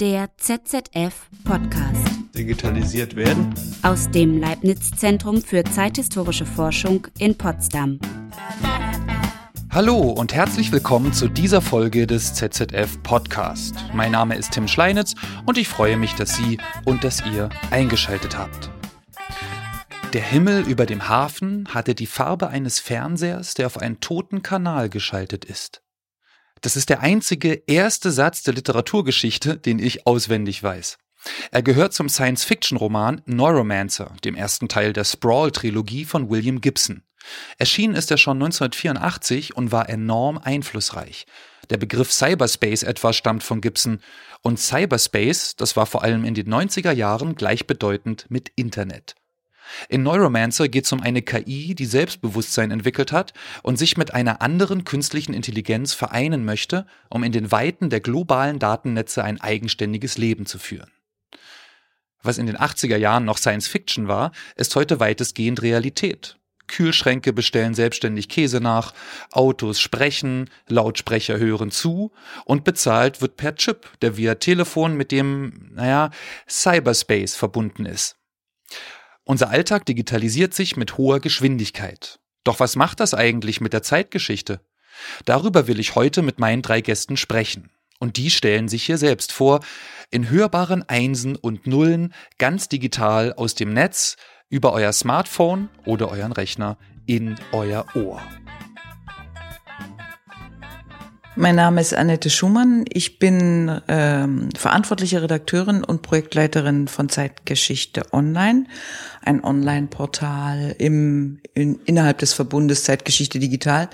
Der ZZF Podcast. Digitalisiert werden. Aus dem Leibniz-Zentrum für zeithistorische Forschung in Potsdam. Hallo und herzlich willkommen zu dieser Folge des ZZF Podcast. Mein Name ist Tim Schleinitz und ich freue mich, dass Sie und dass ihr eingeschaltet habt. Der Himmel über dem Hafen hatte die Farbe eines Fernsehers, der auf einen toten Kanal geschaltet ist. Das ist der einzige erste Satz der Literaturgeschichte, den ich auswendig weiß. Er gehört zum Science-Fiction-Roman Neuromancer, dem ersten Teil der Sprawl-Trilogie von William Gibson. Erschienen ist er schon 1984 und war enorm einflussreich. Der Begriff Cyberspace etwa stammt von Gibson und Cyberspace, das war vor allem in den 90er Jahren gleichbedeutend mit Internet. In Neuromancer geht es um eine KI, die Selbstbewusstsein entwickelt hat und sich mit einer anderen künstlichen Intelligenz vereinen möchte, um in den Weiten der globalen Datennetze ein eigenständiges Leben zu führen. Was in den 80er Jahren noch Science Fiction war, ist heute weitestgehend Realität. Kühlschränke bestellen selbstständig Käse nach, Autos sprechen, Lautsprecher hören zu und bezahlt wird per Chip, der via Telefon mit dem, naja, Cyberspace verbunden ist. Unser Alltag digitalisiert sich mit hoher Geschwindigkeit. Doch was macht das eigentlich mit der Zeitgeschichte? Darüber will ich heute mit meinen drei Gästen sprechen. Und die stellen sich hier selbst vor, in hörbaren Einsen und Nullen, ganz digital aus dem Netz, über euer Smartphone oder euren Rechner in euer Ohr. Mein Name ist Annette Schumann. Ich bin ähm, verantwortliche Redakteurin und Projektleiterin von Zeitgeschichte Online, ein Online-Portal im, in, innerhalb des Verbundes Zeitgeschichte Digital.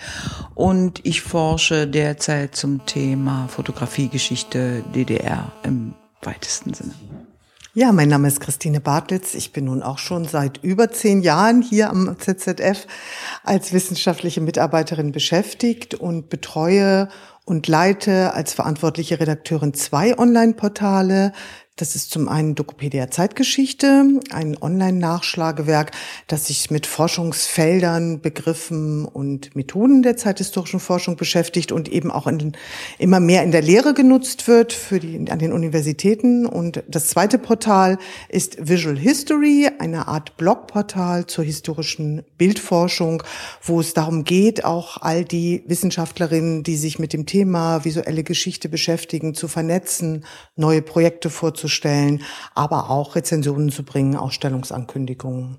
Und ich forsche derzeit zum Thema Fotografiegeschichte DDR im weitesten Sinne. Ja, mein Name ist Christine Bartlitz. Ich bin nun auch schon seit über zehn Jahren hier am ZZF als wissenschaftliche Mitarbeiterin beschäftigt und betreue und leite als verantwortliche Redakteurin zwei Online-Portale, das ist zum einen Dokopedia Zeitgeschichte, ein Online-Nachschlagewerk, das sich mit Forschungsfeldern, Begriffen und Methoden der zeithistorischen Forschung beschäftigt und eben auch in, immer mehr in der Lehre genutzt wird für die, an den Universitäten. Und das zweite Portal ist Visual History, eine Art Blogportal zur historischen Bildforschung, wo es darum geht, auch all die Wissenschaftlerinnen, die sich mit dem Thema visuelle Geschichte beschäftigen, zu vernetzen, neue Projekte vorzunehmen vorzustellen, aber auch Rezensionen zu bringen, Ausstellungsankündigungen.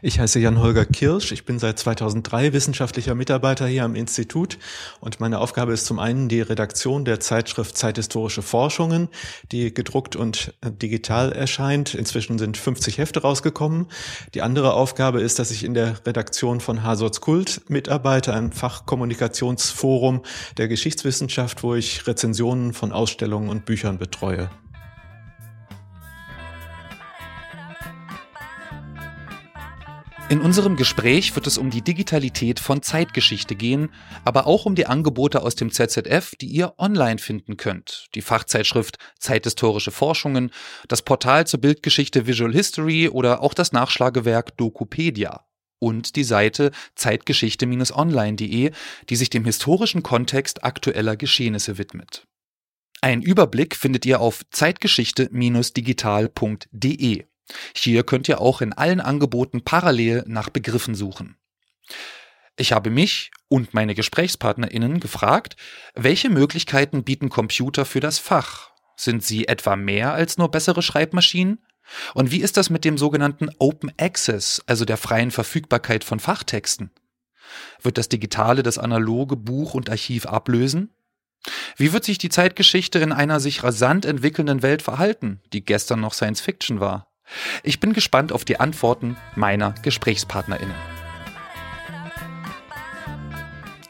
Ich heiße Jan-Holger Kirsch. Ich bin seit 2003 wissenschaftlicher Mitarbeiter hier am Institut und meine Aufgabe ist zum einen die Redaktion der Zeitschrift Zeithistorische Forschungen, die gedruckt und digital erscheint. Inzwischen sind 50 Hefte rausgekommen. Die andere Aufgabe ist, dass ich in der Redaktion von Hasorts Kult mitarbeite, einem Fachkommunikationsforum der Geschichtswissenschaft, wo ich Rezensionen von Ausstellungen und Büchern betreue. In unserem Gespräch wird es um die Digitalität von Zeitgeschichte gehen, aber auch um die Angebote aus dem ZZF, die ihr online finden könnt. Die Fachzeitschrift Zeithistorische Forschungen, das Portal zur Bildgeschichte Visual History oder auch das Nachschlagewerk Dokupedia. Und die Seite zeitgeschichte-online.de, die sich dem historischen Kontext aktueller Geschehnisse widmet. Ein Überblick findet ihr auf zeitgeschichte-digital.de. Hier könnt ihr auch in allen Angeboten parallel nach Begriffen suchen. Ich habe mich und meine GesprächspartnerInnen gefragt, welche Möglichkeiten bieten Computer für das Fach? Sind sie etwa mehr als nur bessere Schreibmaschinen? Und wie ist das mit dem sogenannten Open Access, also der freien Verfügbarkeit von Fachtexten? Wird das Digitale das analoge Buch und Archiv ablösen? Wie wird sich die Zeitgeschichte in einer sich rasant entwickelnden Welt verhalten, die gestern noch Science Fiction war? Ich bin gespannt auf die Antworten meiner GesprächspartnerInnen.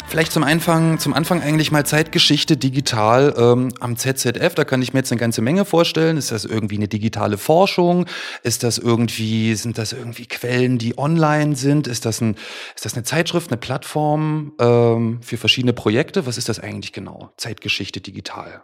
Vielleicht zum Anfang, zum Anfang eigentlich mal Zeitgeschichte digital ähm, am ZZF. Da kann ich mir jetzt eine ganze Menge vorstellen. Ist das irgendwie eine digitale Forschung? Ist das irgendwie, sind das irgendwie Quellen, die online sind? Ist das, ein, ist das eine Zeitschrift, eine Plattform ähm, für verschiedene Projekte? Was ist das eigentlich genau? Zeitgeschichte digital.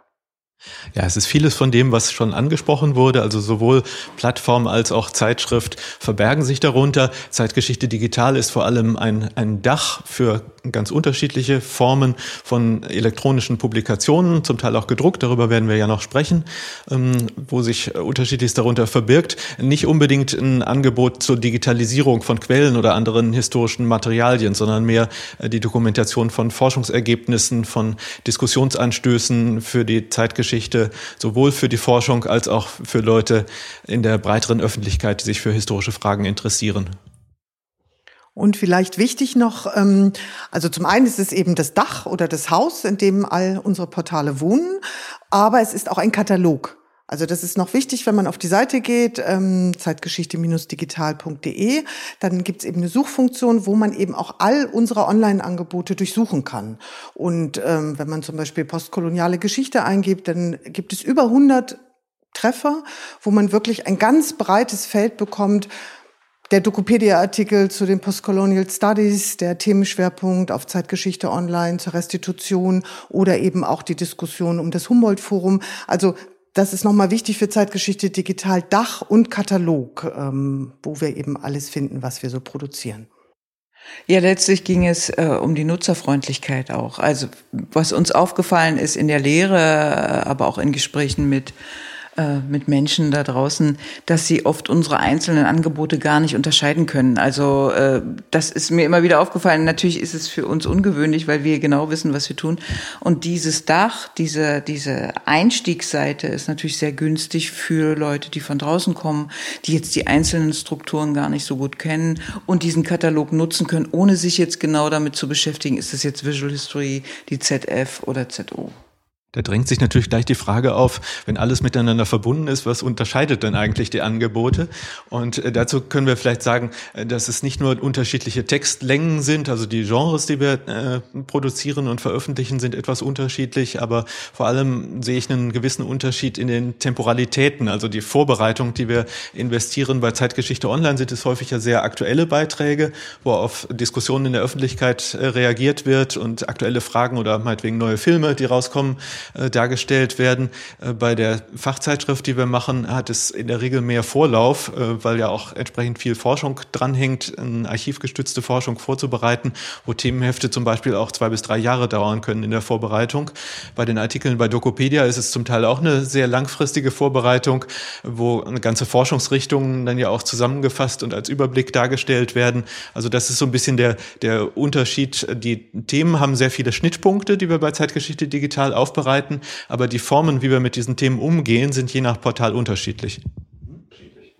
Ja, es ist vieles von dem, was schon angesprochen wurde. Also sowohl Plattform als auch Zeitschrift verbergen sich darunter. Zeitgeschichte Digital ist vor allem ein, ein Dach für ganz unterschiedliche Formen von elektronischen Publikationen, zum Teil auch gedruckt. Darüber werden wir ja noch sprechen, ähm, wo sich unterschiedliches darunter verbirgt. Nicht unbedingt ein Angebot zur Digitalisierung von Quellen oder anderen historischen Materialien, sondern mehr äh, die Dokumentation von Forschungsergebnissen, von Diskussionsanstößen für die Zeitgeschichte Geschichte, sowohl für die Forschung als auch für Leute in der breiteren Öffentlichkeit, die sich für historische Fragen interessieren. Und vielleicht wichtig noch, ähm, also zum einen ist es eben das Dach oder das Haus, in dem all unsere Portale wohnen, aber es ist auch ein Katalog. Also das ist noch wichtig, wenn man auf die Seite geht, ähm, zeitgeschichte-digital.de, dann gibt's eben eine Suchfunktion, wo man eben auch all unsere Online-Angebote durchsuchen kann. Und ähm, wenn man zum Beispiel postkoloniale Geschichte eingibt, dann gibt es über 100 Treffer, wo man wirklich ein ganz breites Feld bekommt, der Dokopedia-Artikel zu den Postcolonial Studies, der Themenschwerpunkt auf Zeitgeschichte online zur Restitution oder eben auch die Diskussion um das Humboldt-Forum. Also das ist nochmal wichtig für Zeitgeschichte Digital, Dach und Katalog, ähm, wo wir eben alles finden, was wir so produzieren. Ja, letztlich ging es äh, um die Nutzerfreundlichkeit auch. Also was uns aufgefallen ist in der Lehre, äh, aber auch in Gesprächen mit äh, mit Menschen da draußen, dass sie oft unsere einzelnen Angebote gar nicht unterscheiden können. Also äh, das ist mir immer wieder aufgefallen. Natürlich ist es für uns ungewöhnlich, weil wir genau wissen, was wir tun. Und dieses Dach, diese, diese Einstiegsseite ist natürlich sehr günstig für Leute, die von draußen kommen, die jetzt die einzelnen Strukturen gar nicht so gut kennen und diesen Katalog nutzen können, ohne sich jetzt genau damit zu beschäftigen, ist das jetzt Visual History, die ZF oder ZO. Da drängt sich natürlich gleich die Frage auf, wenn alles miteinander verbunden ist, was unterscheidet denn eigentlich die Angebote? Und äh, dazu können wir vielleicht sagen, äh, dass es nicht nur unterschiedliche Textlängen sind, also die Genres, die wir äh, produzieren und veröffentlichen, sind etwas unterschiedlich, aber vor allem sehe ich einen gewissen Unterschied in den Temporalitäten, also die Vorbereitung, die wir investieren. Bei Zeitgeschichte Online sind es häufig ja sehr aktuelle Beiträge, wo auf Diskussionen in der Öffentlichkeit reagiert wird und aktuelle Fragen oder meinetwegen neue Filme, die rauskommen, äh, dargestellt werden. Äh, bei der Fachzeitschrift, die wir machen, hat es in der Regel mehr Vorlauf, äh, weil ja auch entsprechend viel Forschung dranhängt, eine archivgestützte Forschung vorzubereiten, wo Themenhefte zum Beispiel auch zwei bis drei Jahre dauern können in der Vorbereitung. Bei den Artikeln bei Dokopedia ist es zum Teil auch eine sehr langfristige Vorbereitung, wo ganze Forschungsrichtungen dann ja auch zusammengefasst und als Überblick dargestellt werden. Also das ist so ein bisschen der, der Unterschied. Die Themen haben sehr viele Schnittpunkte, die wir bei Zeitgeschichte digital aufbereiten arbeiten, aber die Formen, wie wir mit diesen Themen umgehen, sind je nach Portal unterschiedlich.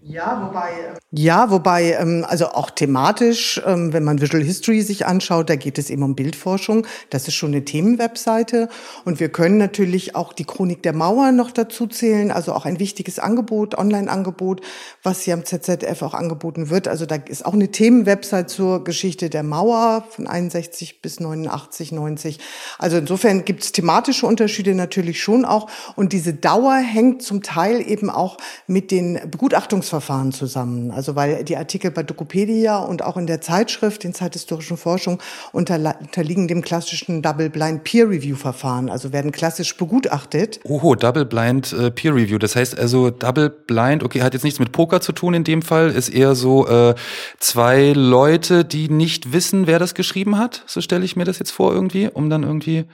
Ja, wobei, ja, wobei, ähm, also auch thematisch, ähm, wenn man Visual History sich anschaut, da geht es eben um Bildforschung. Das ist schon eine Themenwebseite. Und wir können natürlich auch die Chronik der Mauer noch dazu zählen, also auch ein wichtiges Angebot, Online-Angebot, was hier am ZZF auch angeboten wird. Also da ist auch eine Themenwebsite zur Geschichte der Mauer von 61 bis 89, 90. Also insofern gibt es thematische Unterschiede natürlich schon auch. Und diese Dauer hängt zum Teil eben auch mit den Begutachtungs Verfahren zusammen. Also weil die Artikel bei Dokopedia und auch in der Zeitschrift, in zeithistorischen Forschung, unterliegen dem klassischen Double-Blind Peer-Review-Verfahren, also werden klassisch begutachtet. Oho, Double-Blind äh, Peer-Review. Das heißt also Double-Blind, okay, hat jetzt nichts mit Poker zu tun in dem Fall, ist eher so äh, zwei Leute, die nicht wissen, wer das geschrieben hat. So stelle ich mir das jetzt vor irgendwie, um dann irgendwie.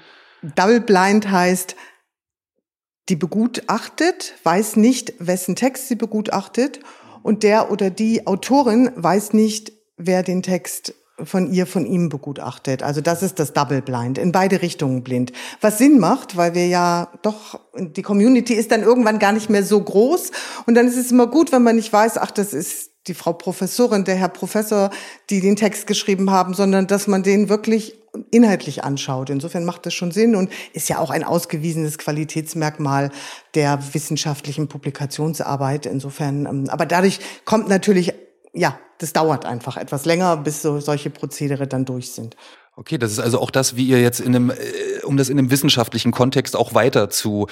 Double-Blind heißt, die begutachtet, weiß nicht, wessen Text sie begutachtet und der oder die Autorin weiß nicht, wer den Text von ihr, von ihm begutachtet. Also das ist das Double Blind, in beide Richtungen blind. Was Sinn macht, weil wir ja doch, die Community ist dann irgendwann gar nicht mehr so groß und dann ist es immer gut, wenn man nicht weiß, ach, das ist die Frau Professorin, der Herr Professor, die den Text geschrieben haben, sondern dass man den wirklich inhaltlich anschaut. Insofern macht das schon Sinn und ist ja auch ein ausgewiesenes Qualitätsmerkmal der wissenschaftlichen Publikationsarbeit. Insofern, ähm, aber dadurch kommt natürlich, ja, das dauert einfach etwas länger, bis so solche Prozedere dann durch sind. Okay, das ist also auch das, wie ihr jetzt in einem, äh, um das in einem wissenschaftlichen Kontext auch weiter zu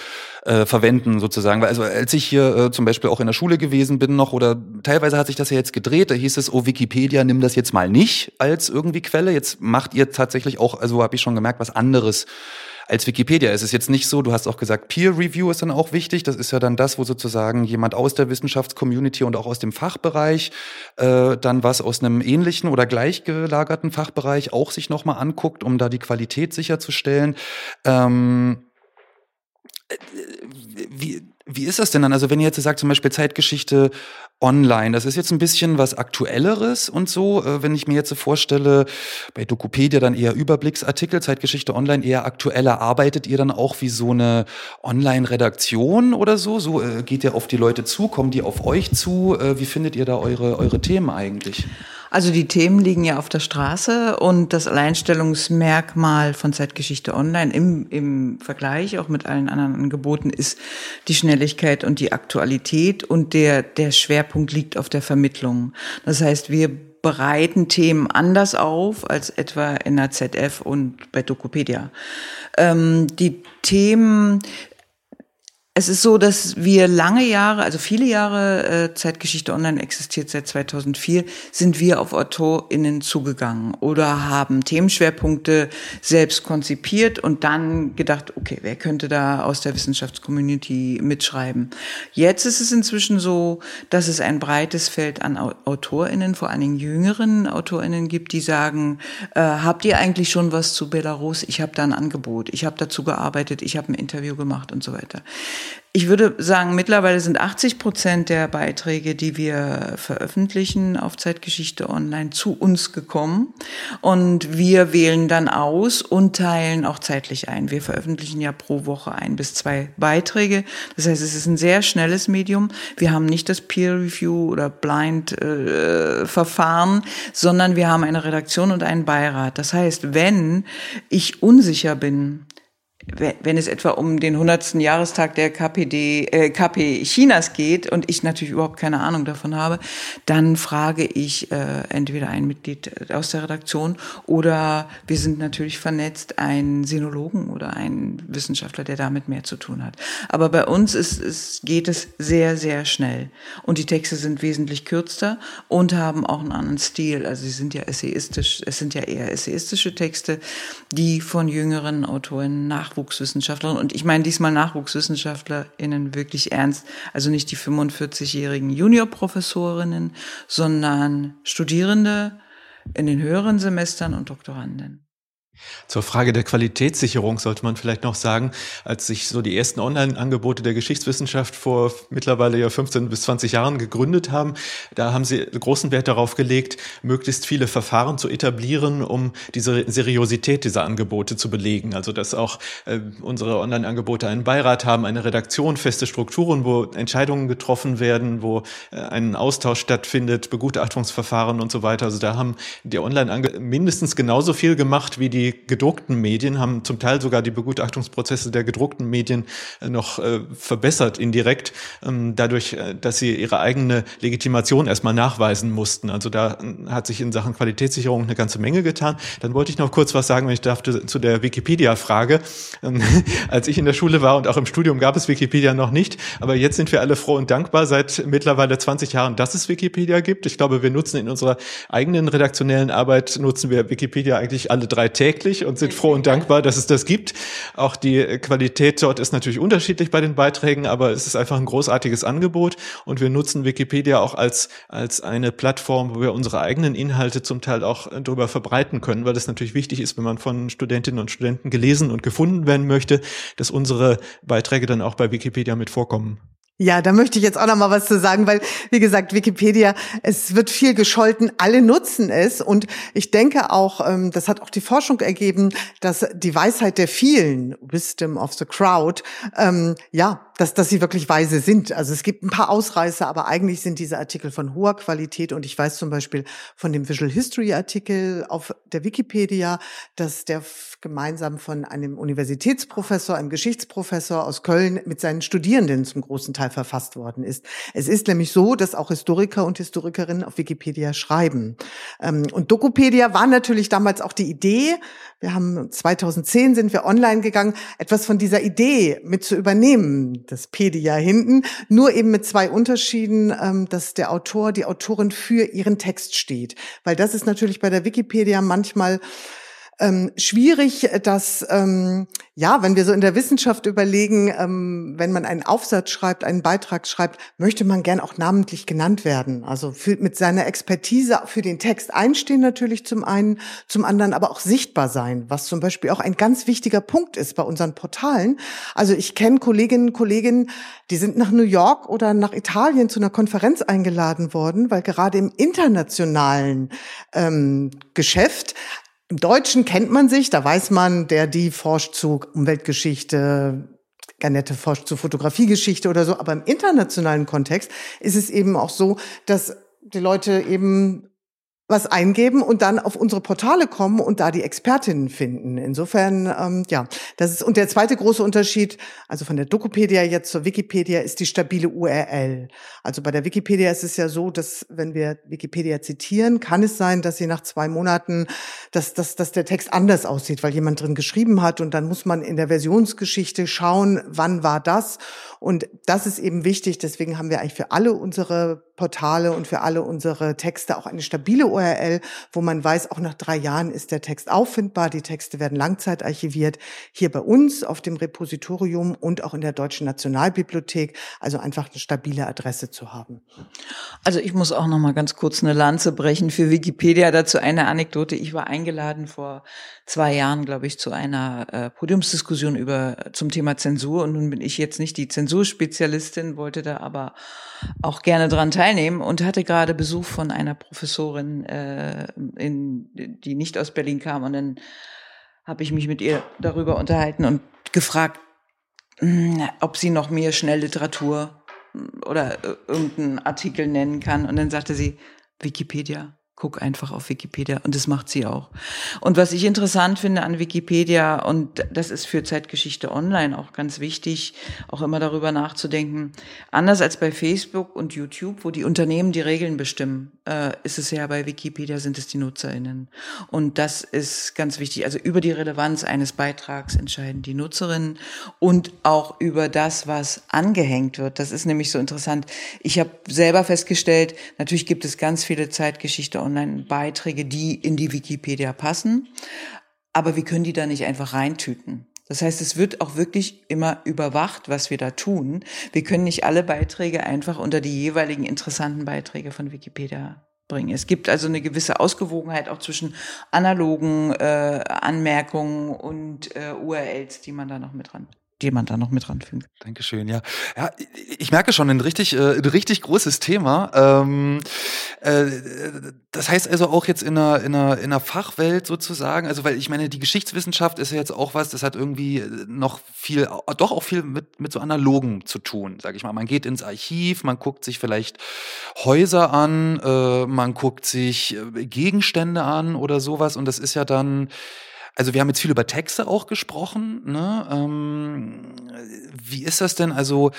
äh, verwenden sozusagen. Weil also als ich hier äh, zum Beispiel auch in der Schule gewesen bin noch oder teilweise hat sich das ja jetzt gedreht, da hieß es, oh Wikipedia, nimm das jetzt mal nicht als irgendwie Quelle. Jetzt macht ihr tatsächlich auch, also habe ich schon gemerkt, was anderes als Wikipedia. Es ist jetzt nicht so, du hast auch gesagt, Peer Review ist dann auch wichtig. Das ist ja dann das, wo sozusagen jemand aus der Wissenschaftscommunity und auch aus dem Fachbereich äh, dann was aus einem ähnlichen oder gleichgelagerten Fachbereich auch sich nochmal anguckt, um da die Qualität sicherzustellen. Ähm, äh, wie, wie ist das denn dann? Also wenn ihr jetzt sagt, zum Beispiel Zeitgeschichte online, das ist jetzt ein bisschen was Aktuelleres und so. Äh, wenn ich mir jetzt so vorstelle, bei Dokopedia dann eher Überblicksartikel, Zeitgeschichte online eher aktueller, arbeitet ihr dann auch wie so eine Online-Redaktion oder so? So äh, geht ihr auf die Leute zu, kommen die auf euch zu? Äh, wie findet ihr da eure, eure Themen eigentlich? Also die Themen liegen ja auf der Straße und das Alleinstellungsmerkmal von Zeitgeschichte Online im, im Vergleich auch mit allen anderen Angeboten ist die Schnelligkeit und die Aktualität und der, der Schwerpunkt liegt auf der Vermittlung. Das heißt, wir bereiten Themen anders auf als etwa in der ZF und bei Dokopedia. Ähm, die Themen es ist so, dass wir lange Jahre, also viele Jahre äh, Zeitgeschichte Online existiert seit 2004, sind wir auf AutorInnen zugegangen oder haben Themenschwerpunkte selbst konzipiert und dann gedacht, okay, wer könnte da aus der Wissenschaftscommunity mitschreiben? Jetzt ist es inzwischen so, dass es ein breites Feld an AutorInnen, vor allen Dingen jüngeren AutorInnen gibt, die sagen, äh, habt ihr eigentlich schon was zu Belarus? Ich habe da ein Angebot, ich habe dazu gearbeitet, ich habe ein Interview gemacht und so weiter. Ich würde sagen, mittlerweile sind 80 Prozent der Beiträge, die wir veröffentlichen auf Zeitgeschichte Online, zu uns gekommen. Und wir wählen dann aus und teilen auch zeitlich ein. Wir veröffentlichen ja pro Woche ein bis zwei Beiträge. Das heißt, es ist ein sehr schnelles Medium. Wir haben nicht das Peer Review oder Blind äh, Verfahren, sondern wir haben eine Redaktion und einen Beirat. Das heißt, wenn ich unsicher bin, wenn es etwa um den 100. Jahrestag der KPD, äh, KP Chinas geht und ich natürlich überhaupt keine Ahnung davon habe, dann frage ich äh, entweder ein Mitglied aus der Redaktion oder wir sind natürlich vernetzt, einen Sinologen oder einen Wissenschaftler, der damit mehr zu tun hat. Aber bei uns ist, ist, geht es sehr, sehr schnell. Und die Texte sind wesentlich kürzer und haben auch einen anderen Stil. Also sie sind ja essayistisch, es sind ja eher essayistische Texte, die von jüngeren Autoren nach Nachwuchswissenschaftlerinnen und ich meine diesmal NachwuchswissenschaftlerInnen wirklich ernst, also nicht die 45-jährigen Juniorprofessorinnen, sondern Studierende in den höheren Semestern und Doktoranden. Zur Frage der Qualitätssicherung sollte man vielleicht noch sagen, als sich so die ersten Online-Angebote der Geschichtswissenschaft vor mittlerweile ja 15 bis 20 Jahren gegründet haben, da haben sie großen Wert darauf gelegt, möglichst viele Verfahren zu etablieren, um diese Seriosität dieser Angebote zu belegen. Also dass auch äh, unsere Online-Angebote einen Beirat haben, eine Redaktion, feste Strukturen, wo Entscheidungen getroffen werden, wo äh, ein Austausch stattfindet, Begutachtungsverfahren und so weiter. Also da haben die Online mindestens genauso viel gemacht wie die gedruckten Medien, haben zum Teil sogar die Begutachtungsprozesse der gedruckten Medien äh, noch äh, verbessert indirekt, ähm, dadurch, äh, dass sie ihre eigene Legitimation erstmal nachweisen mussten. Also da hat sich in Sachen Qualitätssicherung eine ganze Menge getan. Dann wollte ich noch kurz was sagen, wenn ich darf, zu der Wikipedia-Frage. Ähm, als ich in der Schule war und auch im Studium gab es Wikipedia noch nicht, aber jetzt sind wir alle froh und dankbar seit mittlerweile 20 Jahren, dass es Wikipedia gibt. Ich glaube, wir nutzen in unserer eigenen redaktionellen Arbeit, nutzen wir Wikipedia eigentlich alle drei täglich täglich und sind froh und dankbar, dass es das gibt. Auch die Qualität dort ist natürlich unterschiedlich bei den Beiträgen, aber es ist einfach ein großartiges Angebot und wir nutzen Wikipedia auch als, als eine Plattform, wo wir unsere eigenen Inhalte zum Teil auch darüber verbreiten können, weil es natürlich wichtig ist, wenn man von Studentinnen und Studenten gelesen und gefunden werden möchte, dass unsere Beiträge dann auch bei Wikipedia mit vorkommen. Ja, da möchte ich jetzt auch noch mal was zu sagen, weil wie gesagt, Wikipedia, es wird viel gescholten, alle nutzen es. Und ich denke auch, ähm, das hat auch die Forschung ergeben, dass die Weisheit der vielen, Wisdom of the Crowd, ähm, ja, dass, dass sie wirklich weise sind. Also es gibt ein paar Ausreißer, aber eigentlich sind diese Artikel von hoher Qualität. Und ich weiß zum Beispiel von dem Visual History Artikel auf der Wikipedia, dass der gemeinsam von einem Universitätsprofessor, einem Geschichtsprofessor aus Köln mit seinen Studierenden zum großen Teil verfasst worden ist. Es ist nämlich so, dass auch Historiker und Historikerinnen auf Wikipedia schreiben. Ähm, und Dokopedia war natürlich damals auch die Idee, wir haben 2010 sind wir online gegangen, etwas von dieser Idee mit zu übernehmen, das Pedia hinten, nur eben mit zwei Unterschieden, ähm, dass der Autor, die Autorin für ihren Text steht. Weil das ist natürlich bei der Wikipedia manchmal ähm, schwierig, dass ähm, ja, wenn wir so in der Wissenschaft überlegen, ähm, wenn man einen Aufsatz schreibt, einen Beitrag schreibt, möchte man gern auch namentlich genannt werden. Also für, mit seiner Expertise für den Text einstehen natürlich zum einen, zum anderen aber auch sichtbar sein, was zum Beispiel auch ein ganz wichtiger Punkt ist bei unseren Portalen. Also ich kenne Kolleginnen und Kollegen, die sind nach New York oder nach Italien zu einer Konferenz eingeladen worden, weil gerade im internationalen ähm, Geschäft im Deutschen kennt man sich, da weiß man, der, die forscht zu Umweltgeschichte, Garnette forscht zu Fotografiegeschichte oder so. Aber im internationalen Kontext ist es eben auch so, dass die Leute eben was eingeben und dann auf unsere Portale kommen und da die Expertinnen finden. Insofern, ähm, ja, das ist, und der zweite große Unterschied, also von der Dokopedia jetzt zur Wikipedia, ist die stabile URL. Also bei der Wikipedia ist es ja so, dass wenn wir Wikipedia zitieren, kann es sein, dass sie nach zwei Monaten, dass, dass, dass der Text anders aussieht, weil jemand drin geschrieben hat und dann muss man in der Versionsgeschichte schauen, wann war das. Und das ist eben wichtig. Deswegen haben wir eigentlich für alle unsere Portale und für alle unsere Texte auch eine stabile URL, wo man weiß, auch nach drei Jahren ist der Text auffindbar. Die Texte werden langzeitarchiviert hier bei uns auf dem Repositorium und auch in der Deutschen Nationalbibliothek. Also einfach eine stabile Adresse zu haben. Also ich muss auch noch mal ganz kurz eine Lanze brechen für Wikipedia. Dazu eine Anekdote. Ich war eingeladen vor zwei Jahren, glaube ich, zu einer äh, Podiumsdiskussion über zum Thema Zensur. Und nun bin ich jetzt nicht die Zensurspezialistin, wollte da aber auch gerne dran teilnehmen und hatte gerade Besuch von einer Professorin, äh, in, die nicht aus Berlin kam. Und dann habe ich mich mit ihr darüber unterhalten und gefragt, hm, ob sie noch mehr Schnellliteratur hm, oder äh, irgendeinen Artikel nennen kann. Und dann sagte sie, Wikipedia guck einfach auf Wikipedia und das macht sie auch. Und was ich interessant finde an Wikipedia und das ist für Zeitgeschichte Online auch ganz wichtig, auch immer darüber nachzudenken. Anders als bei Facebook und YouTube, wo die Unternehmen die Regeln bestimmen, äh, ist es ja bei Wikipedia sind es die NutzerInnen. Und das ist ganz wichtig. Also über die Relevanz eines Beitrags entscheiden die Nutzerinnen und auch über das, was angehängt wird. Das ist nämlich so interessant. Ich habe selber festgestellt, natürlich gibt es ganz viele Zeitgeschichte Online-Beiträge, die in die Wikipedia passen. Aber wir können die da nicht einfach reintüten. Das heißt, es wird auch wirklich immer überwacht, was wir da tun. Wir können nicht alle Beiträge einfach unter die jeweiligen interessanten Beiträge von Wikipedia bringen. Es gibt also eine gewisse Ausgewogenheit auch zwischen analogen äh, Anmerkungen und äh, URLs, die man da noch mit dran die man da noch mit ranfügen. Dankeschön, ja. Ja, ich merke schon ein richtig, äh, ein richtig großes Thema. Ähm, äh, das heißt also auch jetzt in einer, in, einer, in einer Fachwelt sozusagen, also weil ich meine, die Geschichtswissenschaft ist ja jetzt auch was, das hat irgendwie noch viel, doch auch viel mit, mit so analogen zu tun, sage ich mal. Man geht ins Archiv, man guckt sich vielleicht Häuser an, äh, man guckt sich äh, Gegenstände an oder sowas und das ist ja dann also wir haben jetzt viel über Texte auch gesprochen. Ne? Ähm, wie ist das denn? Also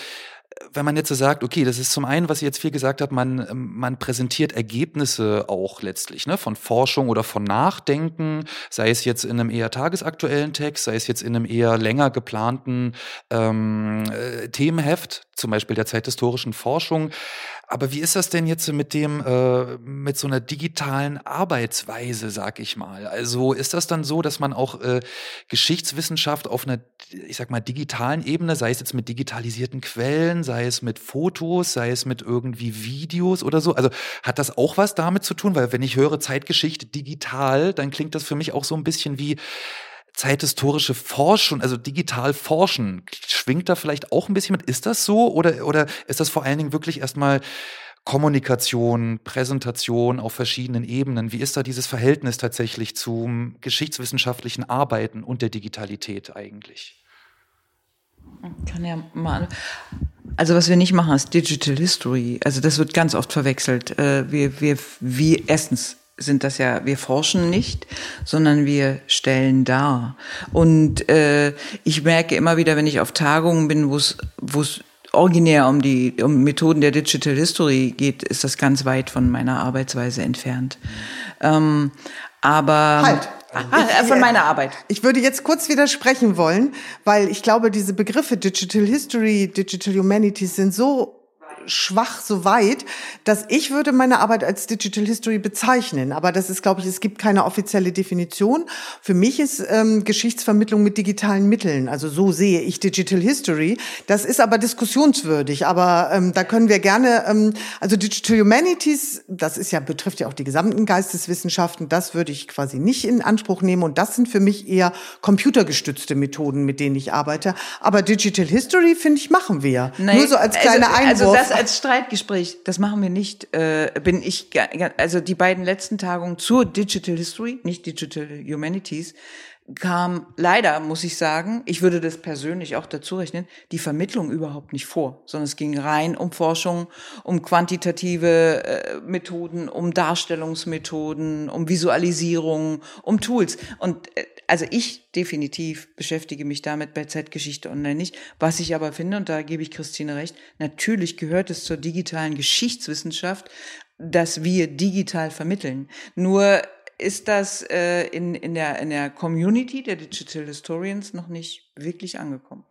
wenn man jetzt so sagt, okay, das ist zum einen, was ich jetzt viel gesagt habe, man, man präsentiert Ergebnisse auch letztlich, ne, von Forschung oder von Nachdenken, sei es jetzt in einem eher tagesaktuellen Text, sei es jetzt in einem eher länger geplanten ähm, äh, Themenheft, zum Beispiel der zeithistorischen Forschung. Aber wie ist das denn jetzt mit dem, äh, mit so einer digitalen Arbeitsweise, sag ich mal? Also ist das dann so, dass man auch äh, Geschichtswissenschaft auf einer, ich sag mal, digitalen Ebene, sei es jetzt mit digitalisierten Quellen, sei es mit Fotos, sei es mit irgendwie Videos oder so, also hat das auch was damit zu tun? Weil wenn ich höre Zeitgeschichte digital, dann klingt das für mich auch so ein bisschen wie, zeithistorische Forschung, also digital forschen, schwingt da vielleicht auch ein bisschen mit? Ist das so oder, oder ist das vor allen Dingen wirklich erstmal Kommunikation, Präsentation auf verschiedenen Ebenen? Wie ist da dieses Verhältnis tatsächlich zum geschichtswissenschaftlichen Arbeiten und der Digitalität eigentlich? Kann ja mal. Also was wir nicht machen, ist Digital History. Also das wird ganz oft verwechselt. Äh, wir, wir, wir erstens sind das ja, wir forschen nicht, sondern wir stellen dar. Und äh, ich merke immer wieder, wenn ich auf Tagungen bin, wo es wo es originär um die um Methoden der Digital History geht, ist das ganz weit von meiner Arbeitsweise entfernt. Ähm, aber halt. Ah, von meiner Arbeit. Ich würde jetzt kurz widersprechen wollen, weil ich glaube, diese Begriffe Digital History, Digital Humanities sind so schwach so weit, dass ich würde meine Arbeit als Digital History bezeichnen. Aber das ist, glaube ich, es gibt keine offizielle Definition. Für mich ist ähm, Geschichtsvermittlung mit digitalen Mitteln. Also so sehe ich Digital History. Das ist aber diskussionswürdig. Aber ähm, da können wir gerne, ähm, also Digital Humanities, das ist ja betrifft ja auch die gesamten Geisteswissenschaften. Das würde ich quasi nicht in Anspruch nehmen. Und das sind für mich eher computergestützte Methoden, mit denen ich arbeite. Aber Digital History finde ich machen wir. Nein, Nur so als kleiner also, Einwurf. Also das als Streitgespräch, das machen wir nicht. Äh, bin ich also die beiden letzten Tagungen zur Digital History, nicht Digital Humanities, kam leider, muss ich sagen, ich würde das persönlich auch dazu rechnen, die Vermittlung überhaupt nicht vor, sondern es ging rein um Forschung, um quantitative äh, Methoden, um Darstellungsmethoden, um Visualisierung, um Tools. Und äh, also ich definitiv beschäftige mich damit bei Zeitgeschichte online nicht. Was ich aber finde, und da gebe ich Christine recht, natürlich gehört es zur digitalen Geschichtswissenschaft, dass wir digital vermitteln. Nur ist das äh, in, in, der, in der Community der Digital Historians noch nicht wirklich angekommen.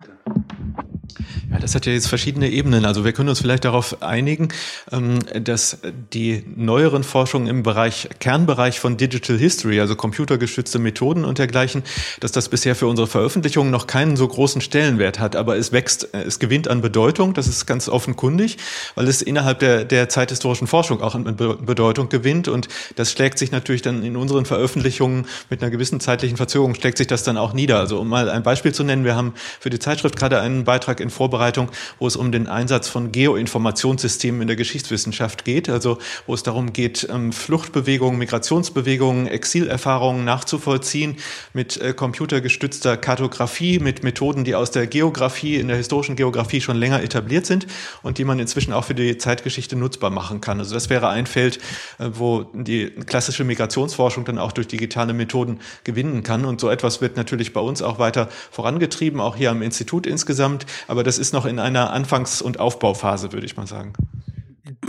Ja, das hat ja jetzt verschiedene Ebenen. Also wir können uns vielleicht darauf einigen, ähm, dass die neueren Forschungen im Bereich, Kernbereich von Digital History, also computergestützte Methoden und dergleichen, dass das bisher für unsere Veröffentlichungen noch keinen so großen Stellenwert hat. Aber es wächst, äh, es gewinnt an Bedeutung. Das ist ganz offenkundig, weil es innerhalb der, der zeithistorischen Forschung auch an Bedeutung gewinnt. Und das schlägt sich natürlich dann in unseren Veröffentlichungen mit einer gewissen zeitlichen Verzögerung, schlägt sich das dann auch nieder. Also um mal ein Beispiel zu nennen, wir haben für die Zeitschrift gerade einen Beitrag in Vorbereitung, wo es um den Einsatz von Geoinformationssystemen in der Geschichtswissenschaft geht, also wo es darum geht, ähm, Fluchtbewegungen, Migrationsbewegungen, Exilerfahrungen nachzuvollziehen mit äh, computergestützter Kartografie, mit Methoden, die aus der Geografie, in der historischen Geografie schon länger etabliert sind und die man inzwischen auch für die Zeitgeschichte nutzbar machen kann. Also das wäre ein Feld, äh, wo die klassische Migrationsforschung dann auch durch digitale Methoden gewinnen kann. Und so etwas wird natürlich bei uns auch weiter vorangetrieben, auch hier am Institut insgesamt. Aber das ist noch in einer Anfangs- und Aufbauphase, würde ich mal sagen.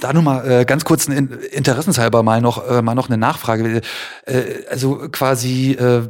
Da nur mal äh, ganz kurz ein interessenshalber mal noch äh, mal noch eine Nachfrage. Äh, also quasi äh,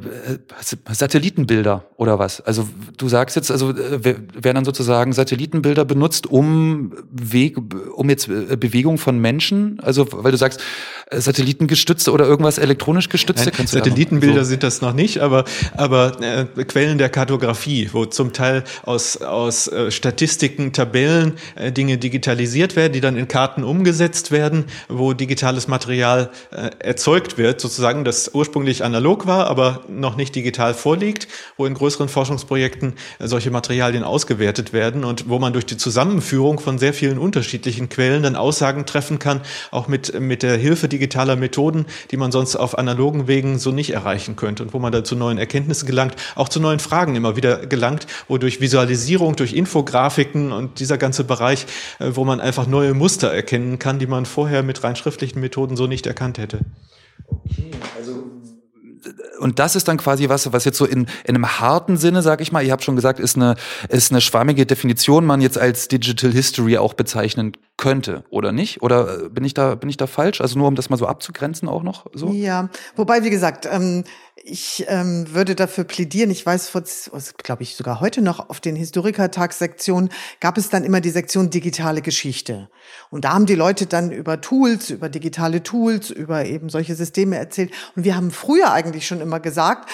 Satellitenbilder oder was? Also du sagst jetzt, also äh, werden dann sozusagen Satellitenbilder benutzt, um Weg, um jetzt äh, Bewegung von Menschen, also weil du sagst äh, Satellitengestützte oder irgendwas elektronisch gestützte. Nein, Satellitenbilder so? sind das noch nicht, aber aber äh, Quellen der Kartografie, wo zum Teil aus aus äh, Statistiken, Tabellen äh, Dinge digitalisiert werden, die dann in Karten um umgesetzt werden, wo digitales Material äh, erzeugt wird, sozusagen, das ursprünglich analog war, aber noch nicht digital vorliegt, wo in größeren Forschungsprojekten äh, solche Materialien ausgewertet werden und wo man durch die Zusammenführung von sehr vielen unterschiedlichen Quellen dann Aussagen treffen kann, auch mit, mit der Hilfe digitaler Methoden, die man sonst auf analogen Wegen so nicht erreichen könnte und wo man da zu neuen Erkenntnissen gelangt, auch zu neuen Fragen immer wieder gelangt, wo durch Visualisierung, durch Infografiken und dieser ganze Bereich, äh, wo man einfach neue Muster erkennen erkennen kann, die man vorher mit rein schriftlichen Methoden so nicht erkannt hätte. Okay, also und das ist dann quasi was, was jetzt so in, in einem harten Sinne, sag ich mal, ihr habt schon gesagt, ist eine, ist eine schwammige Definition, man jetzt als Digital History auch bezeichnen könnte, oder nicht? Oder äh, bin ich da, bin ich da falsch? Also nur um das mal so abzugrenzen auch noch so? Ja, wobei, wie gesagt, ähm, ich ähm, würde dafür plädieren, ich weiß, vor, glaube ich, sogar heute noch auf den Historikertagssektionen gab es dann immer die Sektion digitale Geschichte. Und da haben die Leute dann über Tools, über digitale Tools, über eben solche Systeme erzählt. Und wir haben früher eigentlich schon immer gesagt,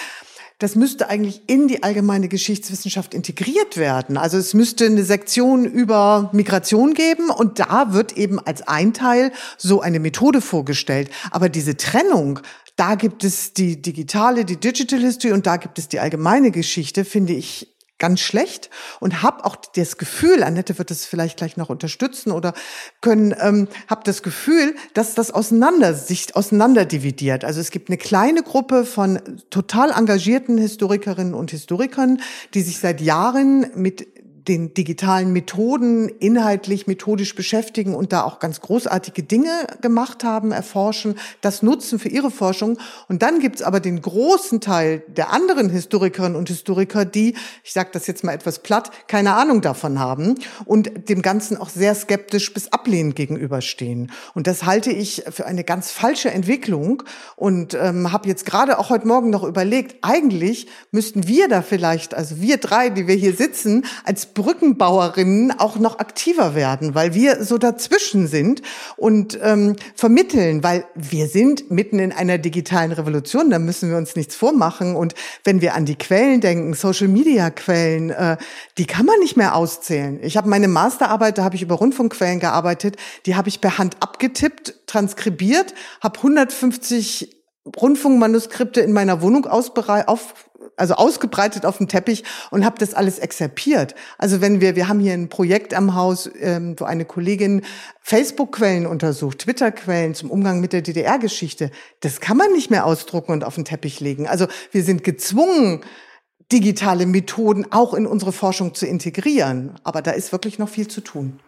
das müsste eigentlich in die allgemeine Geschichtswissenschaft integriert werden. Also es müsste eine Sektion über Migration geben und da wird eben als ein Teil so eine Methode vorgestellt. Aber diese Trennung da gibt es die digitale, die Digital History und da gibt es die allgemeine Geschichte, finde ich ganz schlecht und habe auch das Gefühl, Annette wird das vielleicht gleich noch unterstützen oder können, ähm, habe das Gefühl, dass das auseinander sich auseinander dividiert. Also es gibt eine kleine Gruppe von total engagierten Historikerinnen und Historikern, die sich seit Jahren mit den digitalen Methoden inhaltlich, methodisch beschäftigen und da auch ganz großartige Dinge gemacht haben, erforschen, das nutzen für ihre Forschung. Und dann gibt's aber den großen Teil der anderen Historikerinnen und Historiker, die, ich sage das jetzt mal etwas platt, keine Ahnung davon haben und dem Ganzen auch sehr skeptisch bis ablehnend gegenüberstehen. Und das halte ich für eine ganz falsche Entwicklung und ähm, habe jetzt gerade auch heute Morgen noch überlegt, eigentlich müssten wir da vielleicht, also wir drei, die wir hier sitzen, als Brückenbauerinnen auch noch aktiver werden, weil wir so dazwischen sind und ähm, vermitteln, weil wir sind mitten in einer digitalen Revolution, da müssen wir uns nichts vormachen. Und wenn wir an die Quellen denken, Social-Media-Quellen, äh, die kann man nicht mehr auszählen. Ich habe meine Masterarbeit, da habe ich über Rundfunkquellen gearbeitet, die habe ich per Hand abgetippt, transkribiert, habe 150 Rundfunkmanuskripte in meiner Wohnung ausbereit, auf, also ausgebreitet auf dem Teppich und habe das alles exerpiert. Also wenn wir, wir haben hier ein Projekt am Haus, ähm, wo eine Kollegin Facebook-Quellen untersucht, Twitter-Quellen zum Umgang mit der DDR-Geschichte. Das kann man nicht mehr ausdrucken und auf den Teppich legen. Also wir sind gezwungen, digitale Methoden auch in unsere Forschung zu integrieren. Aber da ist wirklich noch viel zu tun.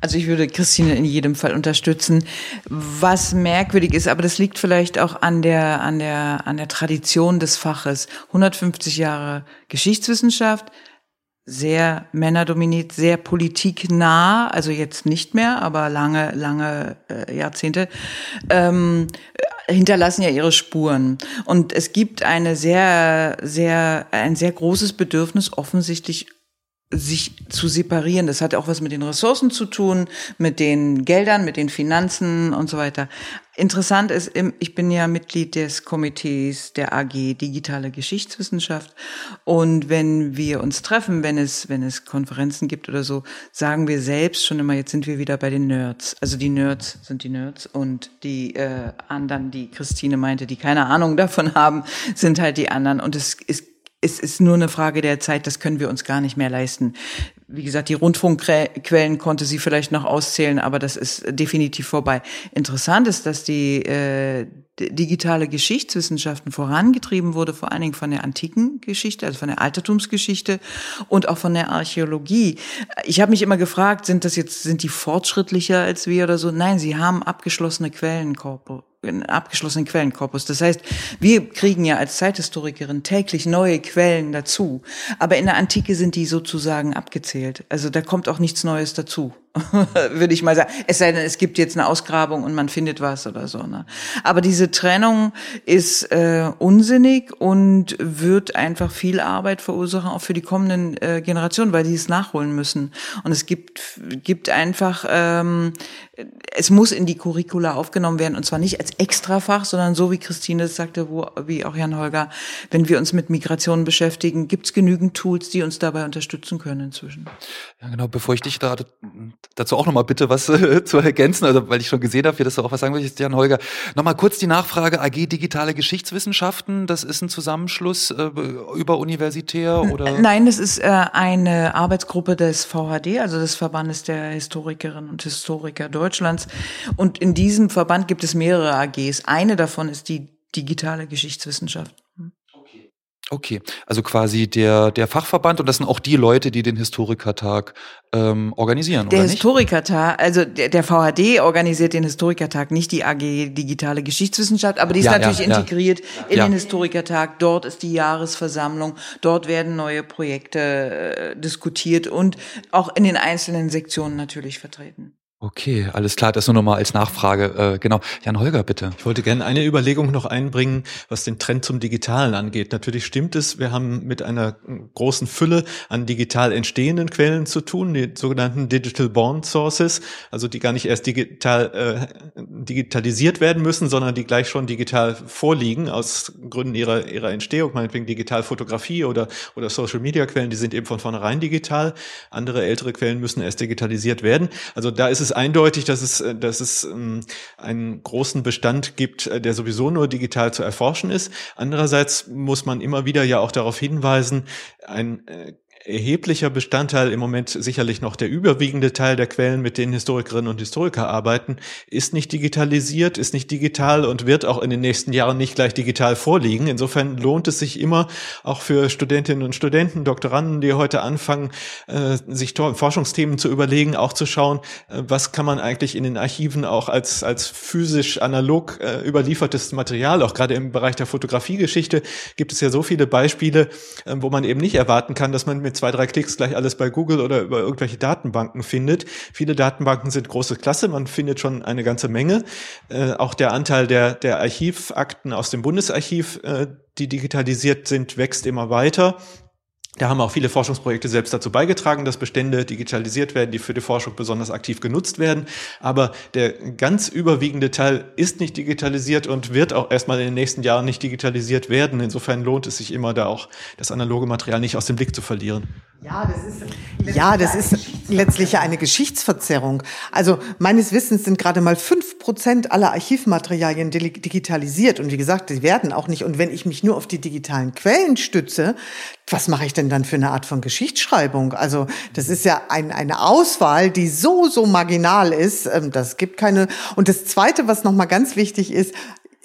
Also ich würde Christine in jedem Fall unterstützen. Was merkwürdig ist, aber das liegt vielleicht auch an der, an der, an der Tradition des Faches. 150 Jahre Geschichtswissenschaft, sehr männerdominiert, sehr politiknah, also jetzt nicht mehr, aber lange, lange äh, Jahrzehnte, ähm, hinterlassen ja ihre Spuren. Und es gibt eine sehr, sehr, ein sehr großes Bedürfnis offensichtlich sich zu separieren. Das hat auch was mit den Ressourcen zu tun, mit den Geldern, mit den Finanzen und so weiter. Interessant ist, ich bin ja Mitglied des Komitees der AG Digitale Geschichtswissenschaft. Und wenn wir uns treffen, wenn es, wenn es Konferenzen gibt oder so, sagen wir selbst schon immer, jetzt sind wir wieder bei den Nerds. Also die Nerds sind die Nerds und die äh, anderen, die Christine meinte, die keine Ahnung davon haben, sind halt die anderen. Und es ist es ist nur eine Frage der Zeit, das können wir uns gar nicht mehr leisten. Wie gesagt, die Rundfunkquellen konnte sie vielleicht noch auszählen, aber das ist definitiv vorbei. Interessant ist, dass die äh, digitale Geschichtswissenschaften vorangetrieben wurde, vor allen Dingen von der antiken Geschichte, also von der Altertumsgeschichte und auch von der Archäologie. Ich habe mich immer gefragt, sind das jetzt, sind die fortschrittlicher als wir oder so? Nein, sie haben abgeschlossene Quellenkorpus einen abgeschlossenen Quellenkorpus. Das heißt, wir kriegen ja als Zeithistorikerin täglich neue Quellen dazu. Aber in der Antike sind die sozusagen abgezählt. Also da kommt auch nichts Neues dazu. würde ich mal sagen. Es sei denn, es gibt jetzt eine Ausgrabung und man findet was oder so. Ne? Aber diese Trennung ist äh, unsinnig und wird einfach viel Arbeit verursachen, auch für die kommenden äh, Generationen, weil die es nachholen müssen. Und es gibt, gibt einfach, ähm, es muss in die Curricula aufgenommen werden und zwar nicht als Extrafach, sondern so wie Christine sagte, wo, wie auch Jan Holger, wenn wir uns mit Migration beschäftigen, gibt es genügend Tools, die uns dabei unterstützen können inzwischen. Ja, genau. Bevor ich dich da dazu auch nochmal bitte was äh, zu ergänzen, also weil ich schon gesehen habe, dass du auch was sagen willst, Jan Holger. Nochmal kurz die Nachfrage, AG Digitale Geschichtswissenschaften, das ist ein Zusammenschluss äh, über universitär oder? Nein, das ist äh, eine Arbeitsgruppe des VHD, also des Verbandes der Historikerinnen und Historiker Deutschlands. Und in diesem Verband gibt es mehrere AGs. Eine davon ist die digitale Geschichtswissenschaft. Okay, also quasi der, der Fachverband und das sind auch die Leute, die den Historikertag ähm, organisieren, der oder Historikertag, also der, der VHD organisiert den Historikertag, nicht die AG Digitale Geschichtswissenschaft, aber die ist ja, natürlich ja, integriert ja. in den Historikertag. Dort ist die Jahresversammlung, dort werden neue Projekte äh, diskutiert und auch in den einzelnen Sektionen natürlich vertreten. Okay, alles klar, das nur nochmal als Nachfrage. Äh, genau, Jan Holger, bitte. Ich wollte gerne eine Überlegung noch einbringen, was den Trend zum Digitalen angeht. Natürlich stimmt es, wir haben mit einer großen Fülle an digital entstehenden Quellen zu tun, die sogenannten Digital Born Sources, also die gar nicht erst digital äh, digitalisiert werden müssen, sondern die gleich schon digital vorliegen aus Gründen ihrer ihrer Entstehung, meinetwegen Digitalfotografie oder oder Social Media Quellen, die sind eben von vornherein digital. Andere ältere Quellen müssen erst digitalisiert werden. Also da ist es eindeutig, dass es, äh, dass es ähm, einen großen Bestand gibt, äh, der sowieso nur digital zu erforschen ist. Andererseits muss man immer wieder ja auch darauf hinweisen, ein äh, erheblicher Bestandteil, im Moment sicherlich noch der überwiegende Teil der Quellen, mit denen Historikerinnen und Historiker arbeiten, ist nicht digitalisiert, ist nicht digital und wird auch in den nächsten Jahren nicht gleich digital vorliegen. Insofern lohnt es sich immer auch für Studentinnen und Studenten, Doktoranden, die heute anfangen, äh, sich Forschungsthemen zu überlegen, auch zu schauen, äh, was kann man eigentlich in den Archiven auch als, als physisch analog äh, überliefertes Material, auch gerade im Bereich der Fotografiegeschichte gibt es ja so viele Beispiele, wo man eben nicht erwarten kann, dass man mit zwei, drei Klicks gleich alles bei Google oder über irgendwelche Datenbanken findet. Viele Datenbanken sind große Klasse, man findet schon eine ganze Menge. Äh, auch der Anteil der, der Archivakten aus dem Bundesarchiv, äh, die digitalisiert sind, wächst immer weiter. Da haben auch viele Forschungsprojekte selbst dazu beigetragen, dass Bestände digitalisiert werden, die für die Forschung besonders aktiv genutzt werden. Aber der ganz überwiegende Teil ist nicht digitalisiert und wird auch erstmal in den nächsten Jahren nicht digitalisiert werden. Insofern lohnt es sich immer, da auch das analoge Material nicht aus dem Blick zu verlieren. Ja, das ist, ja, das ist letztlich eine Geschichtsverzerrung. Also meines Wissens sind gerade mal fünf Prozent aller Archivmaterialien digitalisiert. Und wie gesagt, die werden auch nicht. Und wenn ich mich nur auf die digitalen Quellen stütze, was mache ich denn dann für eine Art von Geschichtsschreibung? Also das ist ja ein, eine Auswahl, die so, so marginal ist. Ähm, das gibt keine. Und das Zweite, was nochmal ganz wichtig ist,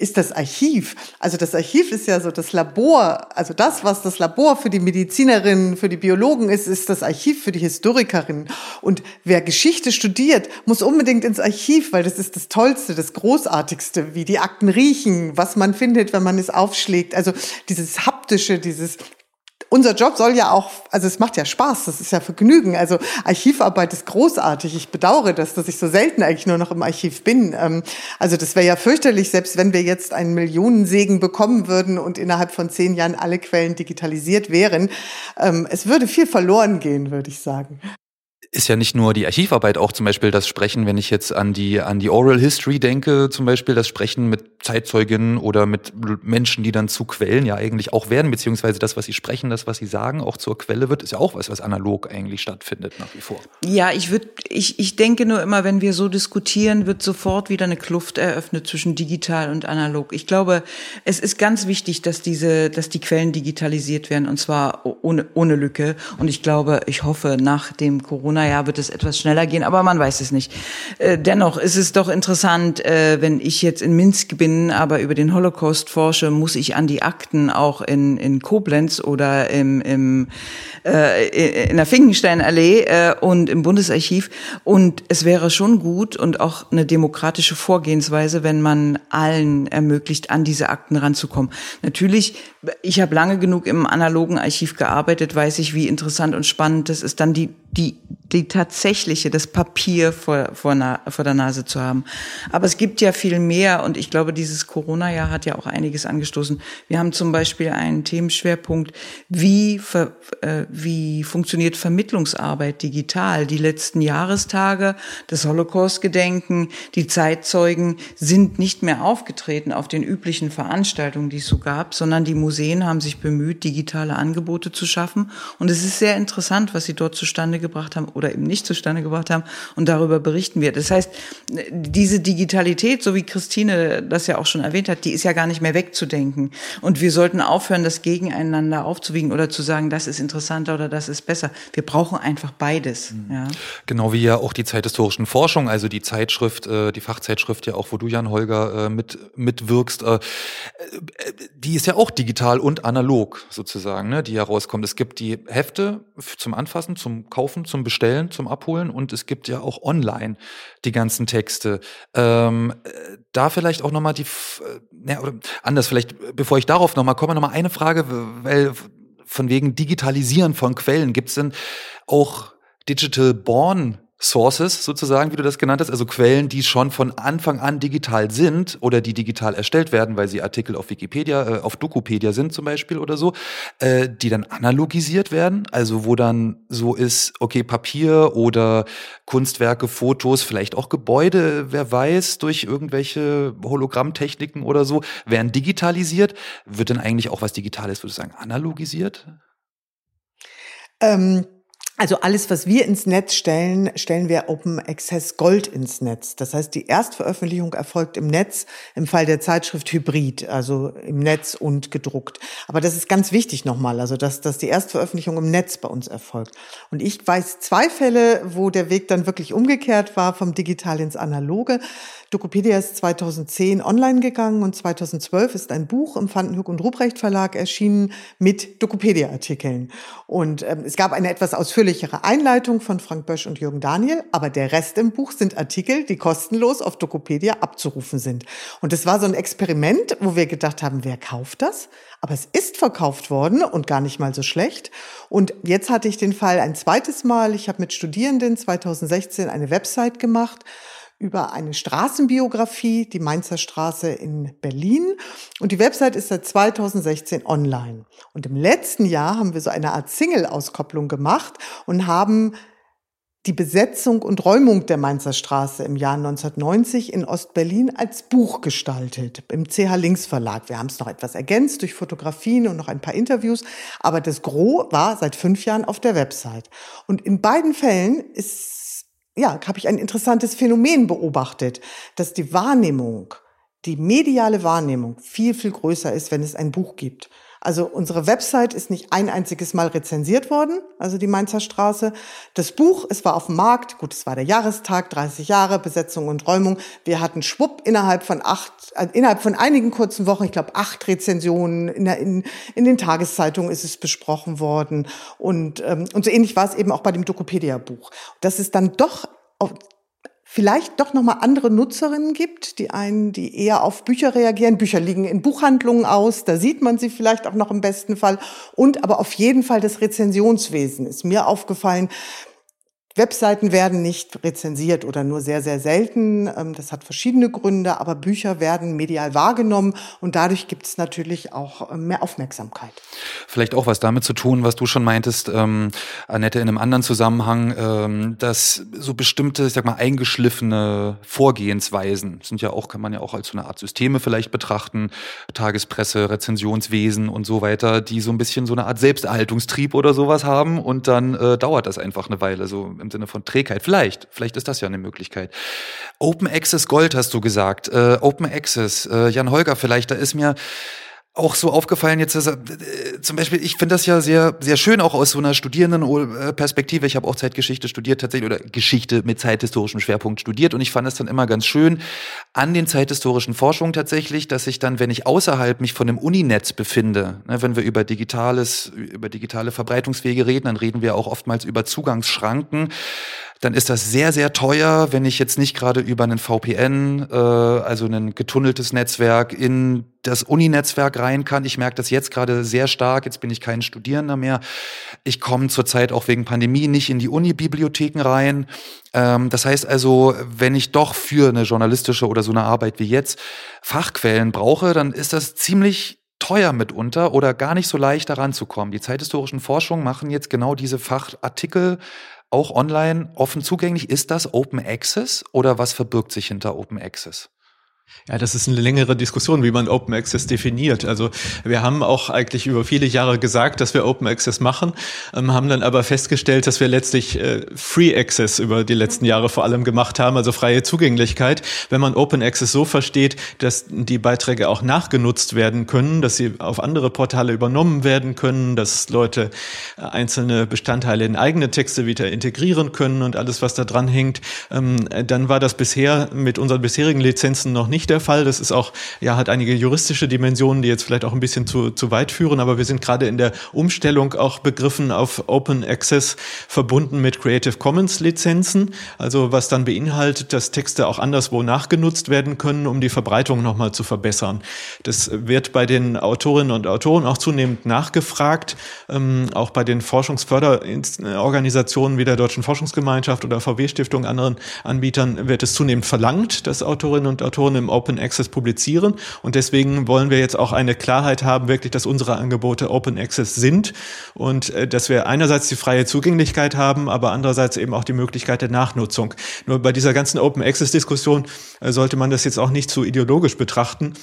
ist das Archiv. Also das Archiv ist ja so das Labor, also das, was das Labor für die Medizinerinnen, für die Biologen ist, ist das Archiv für die Historikerinnen. Und wer Geschichte studiert, muss unbedingt ins Archiv, weil das ist das Tollste, das Großartigste, wie die Akten riechen, was man findet, wenn man es aufschlägt. Also dieses haptische, dieses unser Job soll ja auch, also es macht ja Spaß, das ist ja Vergnügen. Also Archivarbeit ist großartig. Ich bedauere das, dass ich so selten eigentlich nur noch im Archiv bin. Ähm, also das wäre ja fürchterlich, selbst wenn wir jetzt einen Millionensegen bekommen würden und innerhalb von zehn Jahren alle Quellen digitalisiert wären. Ähm, es würde viel verloren gehen, würde ich sagen ist ja nicht nur die Archivarbeit, auch zum Beispiel das Sprechen, wenn ich jetzt an die, an die Oral History denke, zum Beispiel das Sprechen mit Zeitzeuginnen oder mit Menschen, die dann zu Quellen ja eigentlich auch werden, beziehungsweise das, was sie sprechen, das, was sie sagen, auch zur Quelle wird, ist ja auch was, was analog eigentlich stattfindet nach wie vor. Ja, ich würde, ich, ich denke nur immer, wenn wir so diskutieren, wird sofort wieder eine Kluft eröffnet zwischen digital und analog. Ich glaube, es ist ganz wichtig, dass diese, dass die Quellen digitalisiert werden und zwar ohne, ohne Lücke. Und ich glaube, ich hoffe, nach dem Corona naja, wird es etwas schneller gehen, aber man weiß es nicht. Äh, dennoch ist es doch interessant, äh, wenn ich jetzt in Minsk bin, aber über den Holocaust forsche, muss ich an die Akten auch in, in Koblenz oder im, im, äh, in der Finkensteinallee äh, und im Bundesarchiv. Und es wäre schon gut und auch eine demokratische Vorgehensweise, wenn man allen ermöglicht, an diese Akten ranzukommen. Natürlich, ich habe lange genug im analogen Archiv gearbeitet, weiß ich, wie interessant und spannend das ist, dann die, die die tatsächliche, das Papier vor, vor, na, vor der Nase zu haben. Aber es gibt ja viel mehr und ich glaube, dieses Corona-Jahr hat ja auch einiges angestoßen. Wir haben zum Beispiel einen Themenschwerpunkt, wie, ver, äh, wie funktioniert Vermittlungsarbeit digital? Die letzten Jahrestage, das Holocaust-Gedenken, die Zeitzeugen sind nicht mehr aufgetreten auf den üblichen Veranstaltungen, die es so gab, sondern die Museen haben sich bemüht, digitale Angebote zu schaffen. Und es ist sehr interessant, was sie dort zustande gebracht haben oder eben nicht zustande gebracht haben. Und darüber berichten wir. Das heißt, diese Digitalität, so wie Christine das ja auch schon erwähnt hat, die ist ja gar nicht mehr wegzudenken. Und wir sollten aufhören, das gegeneinander aufzuwiegen oder zu sagen, das ist interessanter oder das ist besser. Wir brauchen einfach beides. Mhm. Ja. Genau wie ja auch die zeithistorischen Forschung, also die Zeitschrift, äh, die Fachzeitschrift ja auch, wo du Jan Holger äh, mit mitwirkst, äh, die ist ja auch digital und analog sozusagen, ne, die herauskommt. Es gibt die Hefte zum Anfassen, zum Kaufen, zum Bestellen zum Abholen und es gibt ja auch online die ganzen Texte. Ähm, da vielleicht auch nochmal die, äh, ja, oder anders, vielleicht, bevor ich darauf nochmal komme, nochmal eine Frage, weil von wegen Digitalisieren von Quellen, gibt es denn auch Digital Born Sources sozusagen, wie du das genannt hast, also Quellen, die schon von Anfang an digital sind oder die digital erstellt werden, weil sie Artikel auf Wikipedia, äh, auf Dokupedia sind zum Beispiel oder so, äh, die dann analogisiert werden, also wo dann so ist, okay, Papier oder Kunstwerke, Fotos, vielleicht auch Gebäude, wer weiß, durch irgendwelche Hologrammtechniken oder so, werden digitalisiert. Wird denn eigentlich auch was Digitales, würde ich sagen, analogisiert? Ähm also alles, was wir ins Netz stellen, stellen wir Open Access Gold ins Netz. Das heißt, die Erstveröffentlichung erfolgt im Netz, im Fall der Zeitschrift Hybrid, also im Netz und gedruckt. Aber das ist ganz wichtig nochmal, also dass, dass die Erstveröffentlichung im Netz bei uns erfolgt. Und ich weiß zwei Fälle, wo der Weg dann wirklich umgekehrt war, vom Digital ins Analoge. Dokopedia ist 2010 online gegangen und 2012 ist ein Buch im Vandenhoek und Ruprecht Verlag erschienen mit Dokopedia-Artikeln. Und ähm, es gab eine etwas ausführlichere Einleitung von Frank Bösch und Jürgen Daniel, aber der Rest im Buch sind Artikel, die kostenlos auf Dokopedia abzurufen sind. Und es war so ein Experiment, wo wir gedacht haben, wer kauft das? Aber es ist verkauft worden und gar nicht mal so schlecht. Und jetzt hatte ich den Fall ein zweites Mal. Ich habe mit Studierenden 2016 eine Website gemacht über eine Straßenbiografie, die Mainzer Straße in Berlin. Und die Website ist seit 2016 online. Und im letzten Jahr haben wir so eine Art Single-Auskopplung gemacht und haben die Besetzung und Räumung der Mainzer Straße im Jahr 1990 in Ostberlin als Buch gestaltet im CH Links Verlag. Wir haben es noch etwas ergänzt durch Fotografien und noch ein paar Interviews, aber das Gros war seit fünf Jahren auf der Website. Und in beiden Fällen ist, ja, habe ich ein interessantes Phänomen beobachtet, dass die Wahrnehmung, die mediale Wahrnehmung viel, viel größer ist, wenn es ein Buch gibt. Also unsere Website ist nicht ein einziges Mal rezensiert worden, also die Mainzer Straße. Das Buch, es war auf dem Markt, gut, es war der Jahrestag, 30 Jahre, Besetzung und Räumung. Wir hatten schwupp innerhalb von acht, äh, innerhalb von einigen kurzen Wochen, ich glaube acht Rezensionen, in, der, in, in den Tageszeitungen ist es besprochen worden. Und, ähm, und so ähnlich war es eben auch bei dem Dokopedia-Buch. Das ist dann doch vielleicht doch noch mal andere Nutzerinnen gibt, die einen, die eher auf Bücher reagieren. Bücher liegen in Buchhandlungen aus, da sieht man sie vielleicht auch noch im besten Fall. Und aber auf jeden Fall das Rezensionswesen ist mir aufgefallen. Webseiten werden nicht rezensiert oder nur sehr, sehr selten. Ähm, das hat verschiedene Gründe, aber Bücher werden medial wahrgenommen und dadurch gibt es natürlich auch ähm, mehr Aufmerksamkeit. Vielleicht auch was damit zu tun, was du schon meintest, ähm, Annette, in einem anderen Zusammenhang, ähm, dass so bestimmte, ich sag mal, eingeschliffene Vorgehensweisen sind ja auch, kann man ja auch als so eine Art Systeme vielleicht betrachten, Tagespresse, Rezensionswesen und so weiter, die so ein bisschen so eine Art Selbsterhaltungstrieb oder sowas haben und dann äh, dauert das einfach eine Weile. So im Sinne von Trägheit. Vielleicht, vielleicht ist das ja eine Möglichkeit. Open Access Gold hast du gesagt. Äh, Open Access, äh, Jan Holger vielleicht, da ist mir auch so aufgefallen jetzt, dass, äh, zum Beispiel, ich finde das ja sehr, sehr schön auch aus so einer Studierendenperspektive. Ich habe auch Zeitgeschichte studiert tatsächlich oder Geschichte mit zeithistorischem Schwerpunkt studiert und ich fand es dann immer ganz schön an den zeithistorischen Forschungen tatsächlich, dass ich dann, wenn ich außerhalb mich von dem Uninetz befinde, ne, wenn wir über digitales, über digitale Verbreitungswege reden, dann reden wir auch oftmals über Zugangsschranken dann ist das sehr, sehr teuer, wenn ich jetzt nicht gerade über einen VPN, äh, also ein getunneltes Netzwerk, in das Uni-Netzwerk rein kann. Ich merke das jetzt gerade sehr stark. Jetzt bin ich kein Studierender mehr. Ich komme zurzeit auch wegen Pandemie nicht in die Uni-Bibliotheken rein. Ähm, das heißt also, wenn ich doch für eine journalistische oder so eine Arbeit wie jetzt Fachquellen brauche, dann ist das ziemlich teuer mitunter oder gar nicht so leicht daran zu kommen. Die zeithistorischen Forschungen machen jetzt genau diese Fachartikel auch online offen zugänglich. Ist das Open Access oder was verbirgt sich hinter Open Access? Ja, das ist eine längere Diskussion, wie man Open Access definiert. Also wir haben auch eigentlich über viele Jahre gesagt, dass wir Open Access machen, ähm, haben dann aber festgestellt, dass wir letztlich äh, Free Access über die letzten Jahre vor allem gemacht haben, also freie Zugänglichkeit. Wenn man Open Access so versteht, dass die Beiträge auch nachgenutzt werden können, dass sie auf andere Portale übernommen werden können, dass Leute äh, einzelne Bestandteile in eigene Texte wieder integrieren können und alles, was da dran hängt, ähm, dann war das bisher mit unseren bisherigen Lizenzen noch nicht nicht der Fall. Das ist auch, ja, hat einige juristische Dimensionen, die jetzt vielleicht auch ein bisschen zu, zu weit führen, aber wir sind gerade in der Umstellung auch begriffen auf Open Access verbunden mit Creative Commons Lizenzen. Also was dann beinhaltet, dass Texte auch anderswo nachgenutzt werden können, um die Verbreitung nochmal zu verbessern. Das wird bei den Autorinnen und Autoren auch zunehmend nachgefragt, ähm, auch bei den Forschungsförderorganisationen wie der Deutschen Forschungsgemeinschaft oder VW-Stiftung, anderen Anbietern wird es zunehmend verlangt, dass Autorinnen und Autoren im Open Access publizieren. Und deswegen wollen wir jetzt auch eine Klarheit haben, wirklich, dass unsere Angebote Open Access sind und äh, dass wir einerseits die freie Zugänglichkeit haben, aber andererseits eben auch die Möglichkeit der Nachnutzung. Nur bei dieser ganzen Open Access Diskussion äh, sollte man das jetzt auch nicht zu ideologisch betrachten.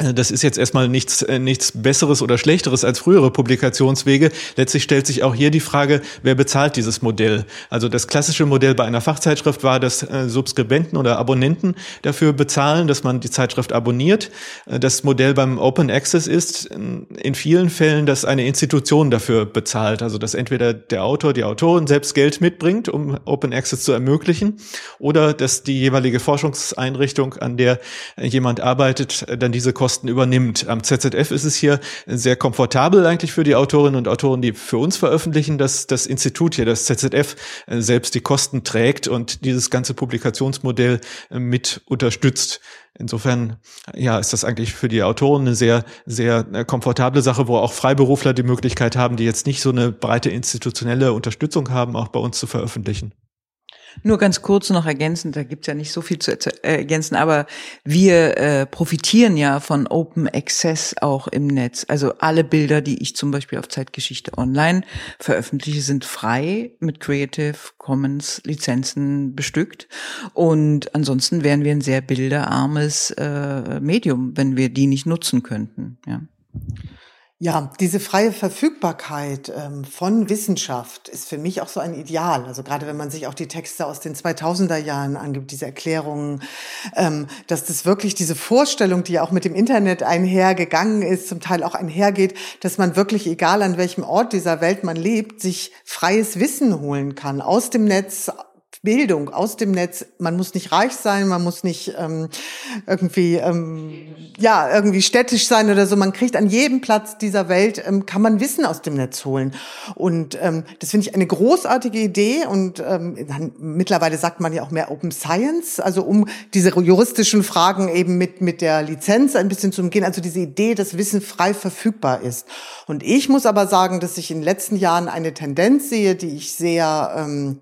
Äh, das ist jetzt erstmal nichts, äh, nichts Besseres oder Schlechteres als frühere Publikationswege. Letztlich stellt sich auch hier die Frage, wer bezahlt dieses Modell? Also das klassische Modell bei einer Fachzeitschrift war, dass äh, Subskribenten oder Abonnenten dafür bezahlen, dass man die Zeitschrift abonniert. Das Modell beim Open Access ist in vielen Fällen, dass eine Institution dafür bezahlt. Also dass entweder der Autor, die Autorin selbst Geld mitbringt, um Open Access zu ermöglichen, oder dass die jeweilige Forschungseinrichtung, an der jemand arbeitet, dann diese Kosten übernimmt. Am ZZF ist es hier sehr komfortabel eigentlich für die Autorinnen und Autoren, die für uns veröffentlichen, dass das Institut hier, das ZZF, äh, selbst die Kosten trägt und dieses ganze Publikationsmodell äh, mit unterstützt. Insofern, ja, ist das eigentlich für die Autoren eine sehr, sehr äh, komfortable Sache, wo auch Freiberufler die Möglichkeit haben, die jetzt nicht so eine breite institutionelle Unterstützung haben, auch bei uns zu veröffentlichen. Nur ganz kurz noch ergänzend, da gibt's ja nicht so viel zu ergänzen, aber wir äh, profitieren ja von Open Access auch im Netz. Also alle Bilder, die ich zum Beispiel auf Zeitgeschichte Online veröffentliche, sind frei mit Creative Commons Lizenzen bestückt. Und ansonsten wären wir ein sehr bilderarmes äh, Medium, wenn wir die nicht nutzen könnten. Ja. Ja, diese freie Verfügbarkeit ähm, von Wissenschaft ist für mich auch so ein Ideal. Also gerade wenn man sich auch die Texte aus den 2000er Jahren angibt, diese Erklärungen, ähm, dass das wirklich diese Vorstellung, die auch mit dem Internet einhergegangen ist, zum Teil auch einhergeht, dass man wirklich, egal an welchem Ort dieser Welt man lebt, sich freies Wissen holen kann aus dem Netz, Bildung aus dem Netz. Man muss nicht reich sein, man muss nicht ähm, irgendwie ähm, ja irgendwie städtisch sein oder so. Man kriegt an jedem Platz dieser Welt ähm, kann man Wissen aus dem Netz holen. Und ähm, das finde ich eine großartige Idee. Und ähm, mittlerweile sagt man ja auch mehr Open Science, also um diese juristischen Fragen eben mit mit der Lizenz ein bisschen zu umgehen. Also diese Idee, dass Wissen frei verfügbar ist. Und ich muss aber sagen, dass ich in den letzten Jahren eine Tendenz sehe, die ich sehr ähm,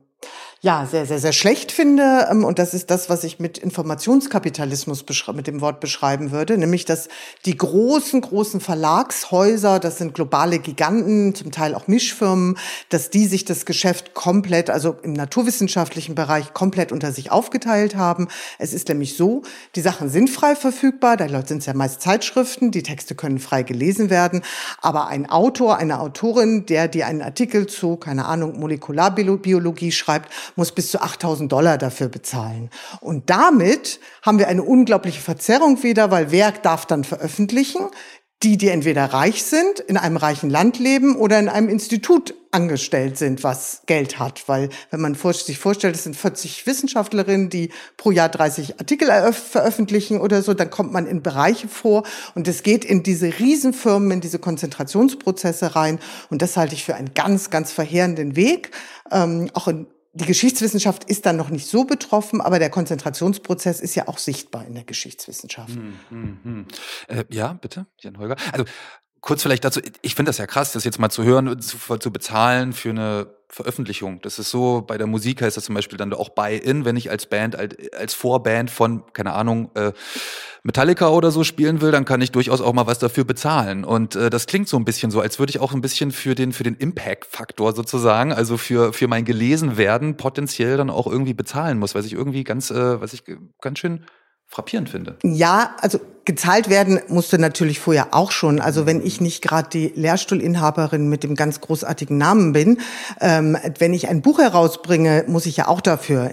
ja, sehr, sehr, sehr schlecht finde. Ähm, und das ist das, was ich mit Informationskapitalismus mit dem Wort beschreiben würde, nämlich dass die großen, großen Verlagshäuser, das sind globale Giganten, zum Teil auch Mischfirmen, dass die sich das Geschäft komplett, also im naturwissenschaftlichen Bereich komplett unter sich aufgeteilt haben. Es ist nämlich so, die Sachen sind frei verfügbar, da sind es ja meist Zeitschriften, die Texte können frei gelesen werden, aber ein Autor, eine Autorin, der dir einen Artikel zu, keine Ahnung, Molekularbiologie schreibt, muss bis zu 8000 Dollar dafür bezahlen. Und damit haben wir eine unglaubliche Verzerrung wieder, weil wer darf dann veröffentlichen? Die, die entweder reich sind, in einem reichen Land leben oder in einem Institut angestellt sind, was Geld hat. Weil wenn man sich vorstellt, es sind 40 Wissenschaftlerinnen, die pro Jahr 30 Artikel veröffentlichen oder so, dann kommt man in Bereiche vor und es geht in diese Riesenfirmen, in diese Konzentrationsprozesse rein. Und das halte ich für einen ganz, ganz verheerenden Weg. Ähm, auch in die Geschichtswissenschaft ist dann noch nicht so betroffen, aber der Konzentrationsprozess ist ja auch sichtbar in der Geschichtswissenschaft. Hm, hm, hm. Äh, ja, bitte, Jan Holger. Also kurz vielleicht dazu, ich finde das ja krass, das jetzt mal zu hören, zu, zu bezahlen für eine Veröffentlichung. Das ist so, bei der Musik heißt das zum Beispiel dann auch Buy-In, wenn ich als Band, als Vorband von, keine Ahnung, äh, Metallica oder so spielen will, dann kann ich durchaus auch mal was dafür bezahlen. Und äh, das klingt so ein bisschen so, als würde ich auch ein bisschen für den, für den Impact-Faktor sozusagen, also für, für mein Gelesenwerden potenziell dann auch irgendwie bezahlen muss, was ich irgendwie ganz, äh, was ich ganz schön frappierend finde. Ja, also gezahlt werden musste natürlich vorher auch schon. Also wenn ich nicht gerade die Lehrstuhlinhaberin mit dem ganz großartigen Namen bin, ähm, wenn ich ein Buch herausbringe, muss ich ja auch dafür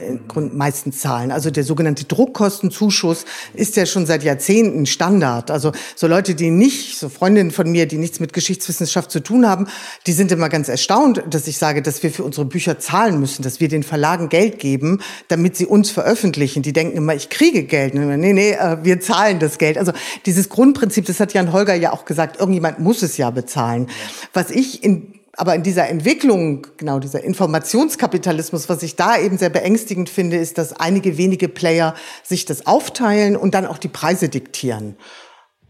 meistens zahlen. Also der sogenannte Druckkostenzuschuss ist ja schon seit Jahrzehnten Standard. Also so Leute, die nicht, so Freundinnen von mir, die nichts mit Geschichtswissenschaft zu tun haben, die sind immer ganz erstaunt, dass ich sage, dass wir für unsere Bücher zahlen müssen, dass wir den Verlagen Geld geben, damit sie uns veröffentlichen. Die denken immer, ich kriege Geld. Nee, nee, äh, wir zahlen das Geld. Also dieses Grundprinzip, das hat Jan Holger ja auch gesagt, irgendjemand muss es ja bezahlen. Was ich in aber in dieser Entwicklung, genau dieser Informationskapitalismus, was ich da eben sehr beängstigend finde, ist, dass einige wenige Player sich das aufteilen und dann auch die Preise diktieren.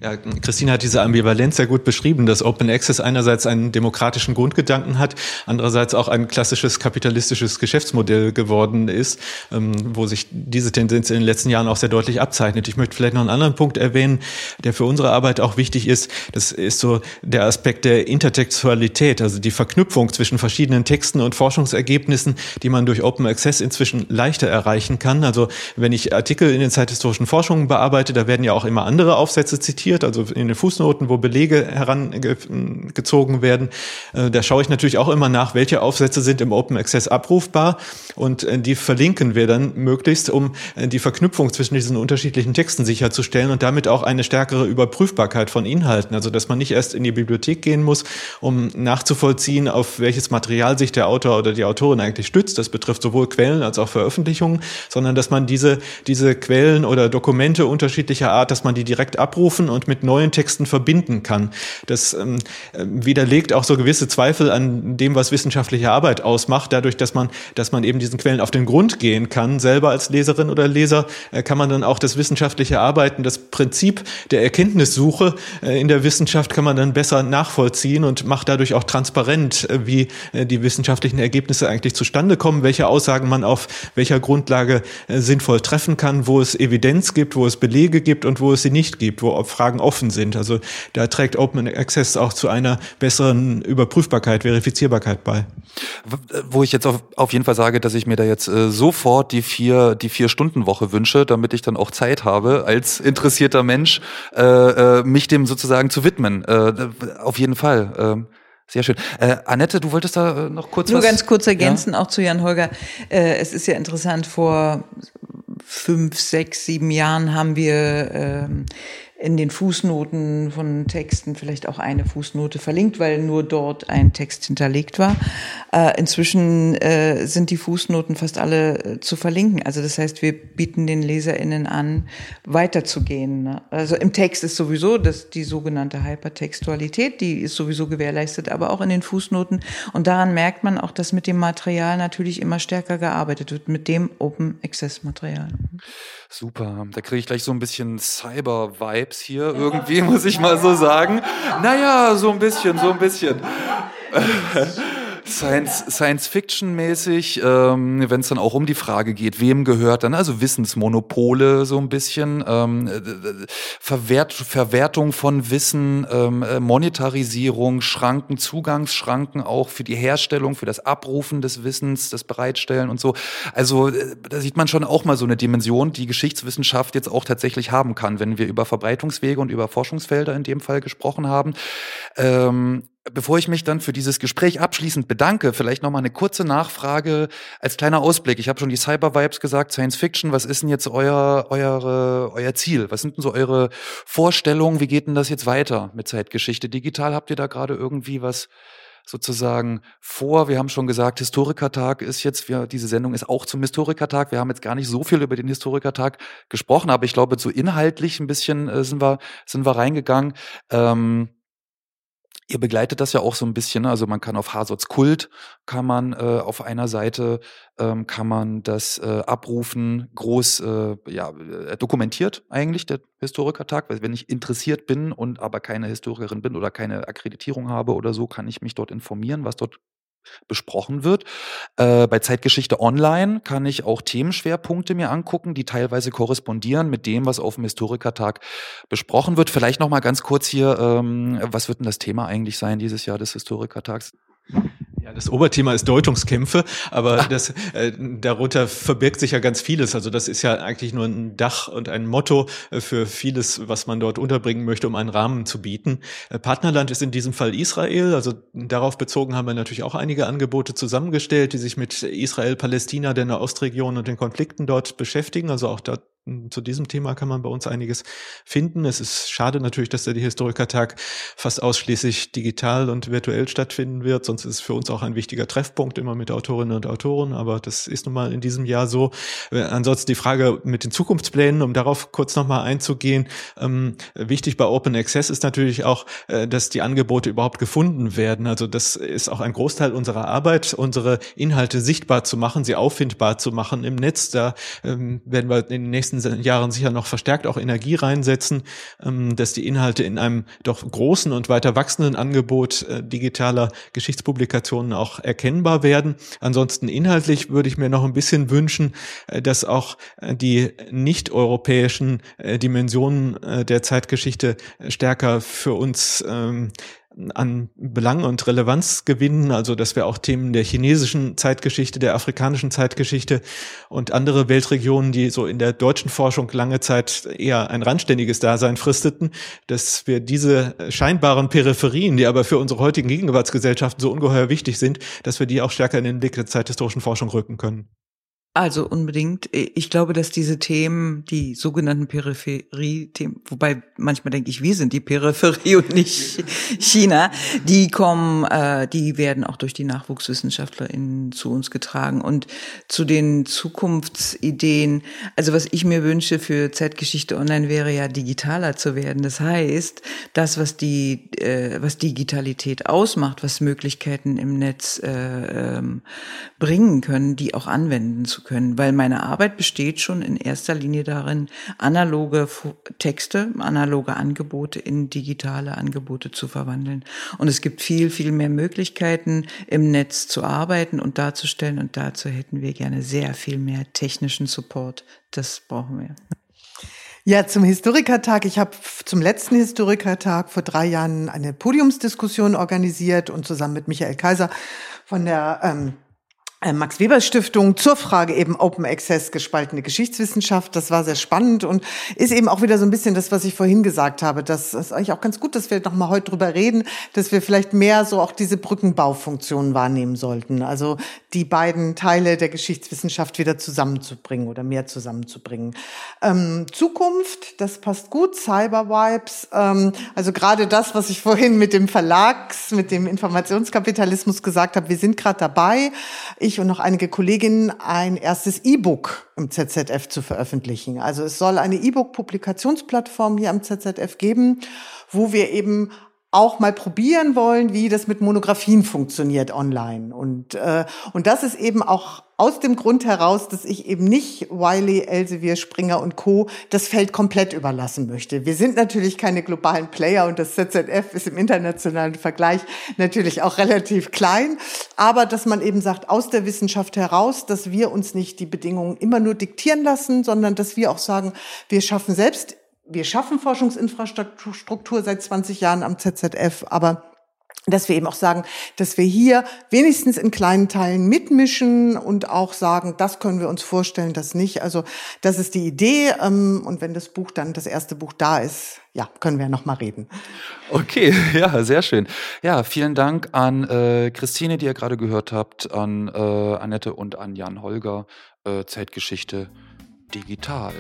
Ja, Christine hat diese Ambivalenz sehr gut beschrieben, dass Open Access einerseits einen demokratischen Grundgedanken hat, andererseits auch ein klassisches kapitalistisches Geschäftsmodell geworden ist, ähm, wo sich diese Tendenz in den letzten Jahren auch sehr deutlich abzeichnet. Ich möchte vielleicht noch einen anderen Punkt erwähnen, der für unsere Arbeit auch wichtig ist. Das ist so der Aspekt der Intertextualität, also die Verknüpfung zwischen verschiedenen Texten und Forschungsergebnissen, die man durch Open Access inzwischen leichter erreichen kann. Also wenn ich Artikel in den zeithistorischen Forschungen bearbeite, da werden ja auch immer andere Aufsätze zitiert zitiert, also in den Fußnoten, wo Belege herangezogen werden. Äh, da schaue ich natürlich auch immer nach, welche Aufsätze sind im Open Access abrufbar und äh, die verlinken wir dann möglichst, um äh, die Verknüpfung zwischen diesen unterschiedlichen Texten sicherzustellen und damit auch eine stärkere Überprüfbarkeit von Inhalten. Also dass man nicht erst in die Bibliothek gehen muss, um nachzuvollziehen, auf welches Material sich der Autor oder die Autorin eigentlich stützt. Das betrifft sowohl Quellen als auch Veröffentlichungen, sondern dass man diese, diese Quellen oder Dokumente unterschiedlicher Art, dass man die direkt abrufen und mit neuen Texten verbinden kann. Das ähm, widerlegt auch so gewisse Zweifel an dem, was wissenschaftliche Arbeit ausmacht, dadurch, dass man, dass man eben diesen Quellen auf den Grund gehen kann. Selber als Leserin oder Leser äh, kann man dann auch das wissenschaftliche Arbeiten, das Prinzip der Erkenntnissuche äh, in der Wissenschaft kann man dann besser nachvollziehen und macht dadurch auch transparent, äh, wie äh, die wissenschaftlichen Ergebnisse eigentlich zustande kommen, welche Aussagen man auf welcher Grundlage äh, sinnvoll treffen kann, wo es Evidenz gibt, wo es Belege gibt und wo es sie nicht gibt, wo Fragen offen sind. Also da trägt Open Access auch zu einer besseren Überprüfbarkeit, Verifizierbarkeit bei. Wo ich jetzt auf, auf jeden Fall sage, dass ich mir da jetzt äh, sofort die vier, die vier Stunden Woche wünsche, damit ich dann auch Zeit habe, als interessierter Mensch, äh, äh, mich dem sozusagen zu widmen. Äh, auf jeden Fall. Äh, sehr schön. Äh, Annette, du wolltest da äh, noch kurz Nur was? ganz kurz ergänzen, ja? auch zu Jan Holger. Äh, es ist ja interessant, vor fünf, sechs, sieben Jahren haben wir ähm, in den Fußnoten von Texten vielleicht auch eine Fußnote verlinkt, weil nur dort ein Text hinterlegt war. Äh, inzwischen äh, sind die Fußnoten fast alle äh, zu verlinken. Also das heißt, wir bieten den LeserInnen an, weiterzugehen. Ne? Also im Text ist sowieso das, die sogenannte Hypertextualität, die ist sowieso gewährleistet, aber auch in den Fußnoten. Und daran merkt man auch, dass mit dem Material natürlich immer stärker gearbeitet wird, mit dem Open Access Material. Super, da kriege ich gleich so ein bisschen Cyber-Vibes hier irgendwie, muss ich mal so sagen. Naja, so ein bisschen, so ein bisschen. Science, Science Fiction mäßig, ähm, wenn es dann auch um die Frage geht, wem gehört dann, also Wissensmonopole so ein bisschen, ähm, Verwert, Verwertung von Wissen, ähm, äh, Monetarisierung, Schranken, Zugangsschranken auch für die Herstellung, für das Abrufen des Wissens, das Bereitstellen und so. Also äh, da sieht man schon auch mal so eine Dimension, die Geschichtswissenschaft jetzt auch tatsächlich haben kann, wenn wir über Verbreitungswege und über Forschungsfelder in dem Fall gesprochen haben. Ähm, Bevor ich mich dann für dieses Gespräch abschließend bedanke, vielleicht noch mal eine kurze Nachfrage als kleiner Ausblick. Ich habe schon die Cyber Vibes gesagt, Science Fiction. Was ist denn jetzt euer eure, euer Ziel? Was sind denn so eure Vorstellungen? Wie geht denn das jetzt weiter mit Zeitgeschichte digital? Habt ihr da gerade irgendwie was sozusagen vor? Wir haben schon gesagt, Historikertag ist jetzt, wir, diese Sendung ist auch zum Historikertag. Wir haben jetzt gar nicht so viel über den Historikertag gesprochen, aber ich glaube, so inhaltlich ein bisschen äh, sind wir sind wir reingegangen. Ähm, Ihr begleitet das ja auch so ein bisschen, ne? also man kann auf Hasots Kult, kann man äh, auf einer Seite, ähm, kann man das äh, abrufen, groß, äh, ja, äh, dokumentiert eigentlich, der Historikertag, weil wenn ich interessiert bin und aber keine Historikerin bin oder keine Akkreditierung habe oder so, kann ich mich dort informieren, was dort besprochen wird. Äh, bei Zeitgeschichte Online kann ich auch Themenschwerpunkte mir angucken, die teilweise korrespondieren mit dem, was auf dem Historikertag besprochen wird. Vielleicht noch mal ganz kurz hier, ähm, was wird denn das Thema eigentlich sein dieses Jahr des Historikertags? Das Oberthema ist Deutungskämpfe, aber ah. das, äh, darunter verbirgt sich ja ganz vieles. Also das ist ja eigentlich nur ein Dach und ein Motto äh, für vieles, was man dort unterbringen möchte, um einen Rahmen zu bieten. Äh, Partnerland ist in diesem Fall Israel. Also darauf bezogen haben wir natürlich auch einige Angebote zusammengestellt, die sich mit Israel, Palästina, der Nahostregion und den Konflikten dort beschäftigen. Also auch dort zu diesem Thema kann man bei uns einiges finden. Es ist schade natürlich, dass der Historikertag fast ausschließlich digital und virtuell stattfinden wird. Sonst ist es für uns auch ein wichtiger Treffpunkt immer mit Autorinnen und Autoren. Aber das ist nun mal in diesem Jahr so. Äh, ansonsten die Frage mit den Zukunftsplänen, um darauf kurz nochmal einzugehen. Ähm, wichtig bei Open Access ist natürlich auch, äh, dass die Angebote überhaupt gefunden werden. Also das ist auch ein Großteil unserer Arbeit, unsere Inhalte sichtbar zu machen, sie auffindbar zu machen im Netz. Da ähm, werden wir in den nächsten nächsten Jahren sicher noch verstärkt auch Energie reinsetzen, ähm, dass die Inhalte in einem doch großen und weiter wachsenden Angebot äh, digitaler Geschichtspublikationen auch erkennbar werden. Ansonsten inhaltlich würde ich mir noch ein bisschen wünschen, äh, dass auch äh, die nicht-europäischen Dimensionen der Zeitgeschichte stärker für uns ähm, an Belang und Relevanz gewinnen, also dass wir auch Themen der chinesischen Zeitgeschichte, der afrikanischen Zeitgeschichte und andere Weltregionen, die so in der deutschen Forschung lange Zeit eher ein randständiges Dasein fristeten, dass wir diese scheinbaren Peripherien, die aber für unsere heutigen Gegenwartsgesellschaften so ungeheuer wichtig sind, dass wir die auch stärker in den Blick der zeithistorischen Forschung rücken können. Also unbedingt. Ich glaube, dass diese Themen, die sogenannten Peripherie-Themen, wobei manchmal denke ich, wir sind die Peripherie und nicht China, die kommen, äh, die werden auch durch die NachwuchswissenschaftlerInnen zu uns getragen. Und zu den Zukunftsideen, also was ich mir wünsche für Zeitgeschichte Online wäre ja digitaler zu werden. Das heißt, das, was die, äh, was Digitalität ausmacht, was Möglichkeiten im Netz äh, ähm, bringen können, die auch anwenden zu können, weil meine Arbeit besteht schon in erster Linie darin, analoge Texte, analoge Angebote in digitale Angebote zu verwandeln. Und es gibt viel, viel mehr Möglichkeiten im Netz zu arbeiten und darzustellen und dazu hätten wir gerne sehr viel mehr technischen Support. Das brauchen wir. Ja, zum Historikertag. Ich habe zum letzten Historikertag vor drei Jahren eine Podiumsdiskussion organisiert und zusammen mit Michael Kaiser von der ähm, äh, Max Weber Stiftung zur Frage eben Open Access gespaltene Geschichtswissenschaft. Das war sehr spannend und ist eben auch wieder so ein bisschen das, was ich vorhin gesagt habe. Das ist eigentlich auch ganz gut, dass wir noch mal heute drüber reden, dass wir vielleicht mehr so auch diese Brückenbaufunktionen wahrnehmen sollten. Also die beiden Teile der Geschichtswissenschaft wieder zusammenzubringen oder mehr zusammenzubringen. Ähm, Zukunft, das passt gut. Cyber Vibes, ähm, also gerade das, was ich vorhin mit dem Verlags, mit dem Informationskapitalismus gesagt habe. Wir sind gerade dabei. Ich ich und noch einige Kolleginnen ein erstes E-Book im ZZF zu veröffentlichen. Also es soll eine E-Book-Publikationsplattform hier am ZZF geben, wo wir eben auch mal probieren wollen, wie das mit Monographien funktioniert online. Und, äh, und das ist eben auch aus dem Grund heraus, dass ich eben nicht Wiley, Elsevier, Springer und Co. das Feld komplett überlassen möchte. Wir sind natürlich keine globalen Player und das ZZF ist im internationalen Vergleich natürlich auch relativ klein. Aber dass man eben sagt, aus der Wissenschaft heraus, dass wir uns nicht die Bedingungen immer nur diktieren lassen, sondern dass wir auch sagen, wir schaffen selbst wir schaffen Forschungsinfrastruktur seit 20 Jahren am ZZF, aber dass wir eben auch sagen, dass wir hier wenigstens in kleinen Teilen mitmischen und auch sagen, das können wir uns vorstellen, das nicht. Also das ist die Idee. Ähm, und wenn das Buch dann, das erste Buch da ist, ja, können wir noch mal reden. Okay, ja, sehr schön. Ja, vielen Dank an äh, Christine, die ihr gerade gehört habt, an äh, Annette und an Jan Holger, äh, Zeitgeschichte digital.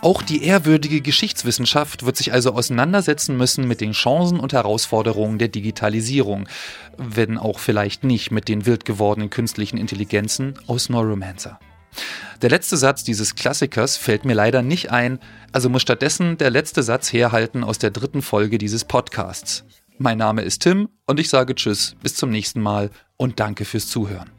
Auch die ehrwürdige Geschichtswissenschaft wird sich also auseinandersetzen müssen mit den Chancen und Herausforderungen der Digitalisierung, wenn auch vielleicht nicht mit den wild gewordenen künstlichen Intelligenzen aus Neuromancer. Der letzte Satz dieses Klassikers fällt mir leider nicht ein, also muss stattdessen der letzte Satz herhalten aus der dritten Folge dieses Podcasts. Mein Name ist Tim und ich sage Tschüss, bis zum nächsten Mal und danke fürs Zuhören.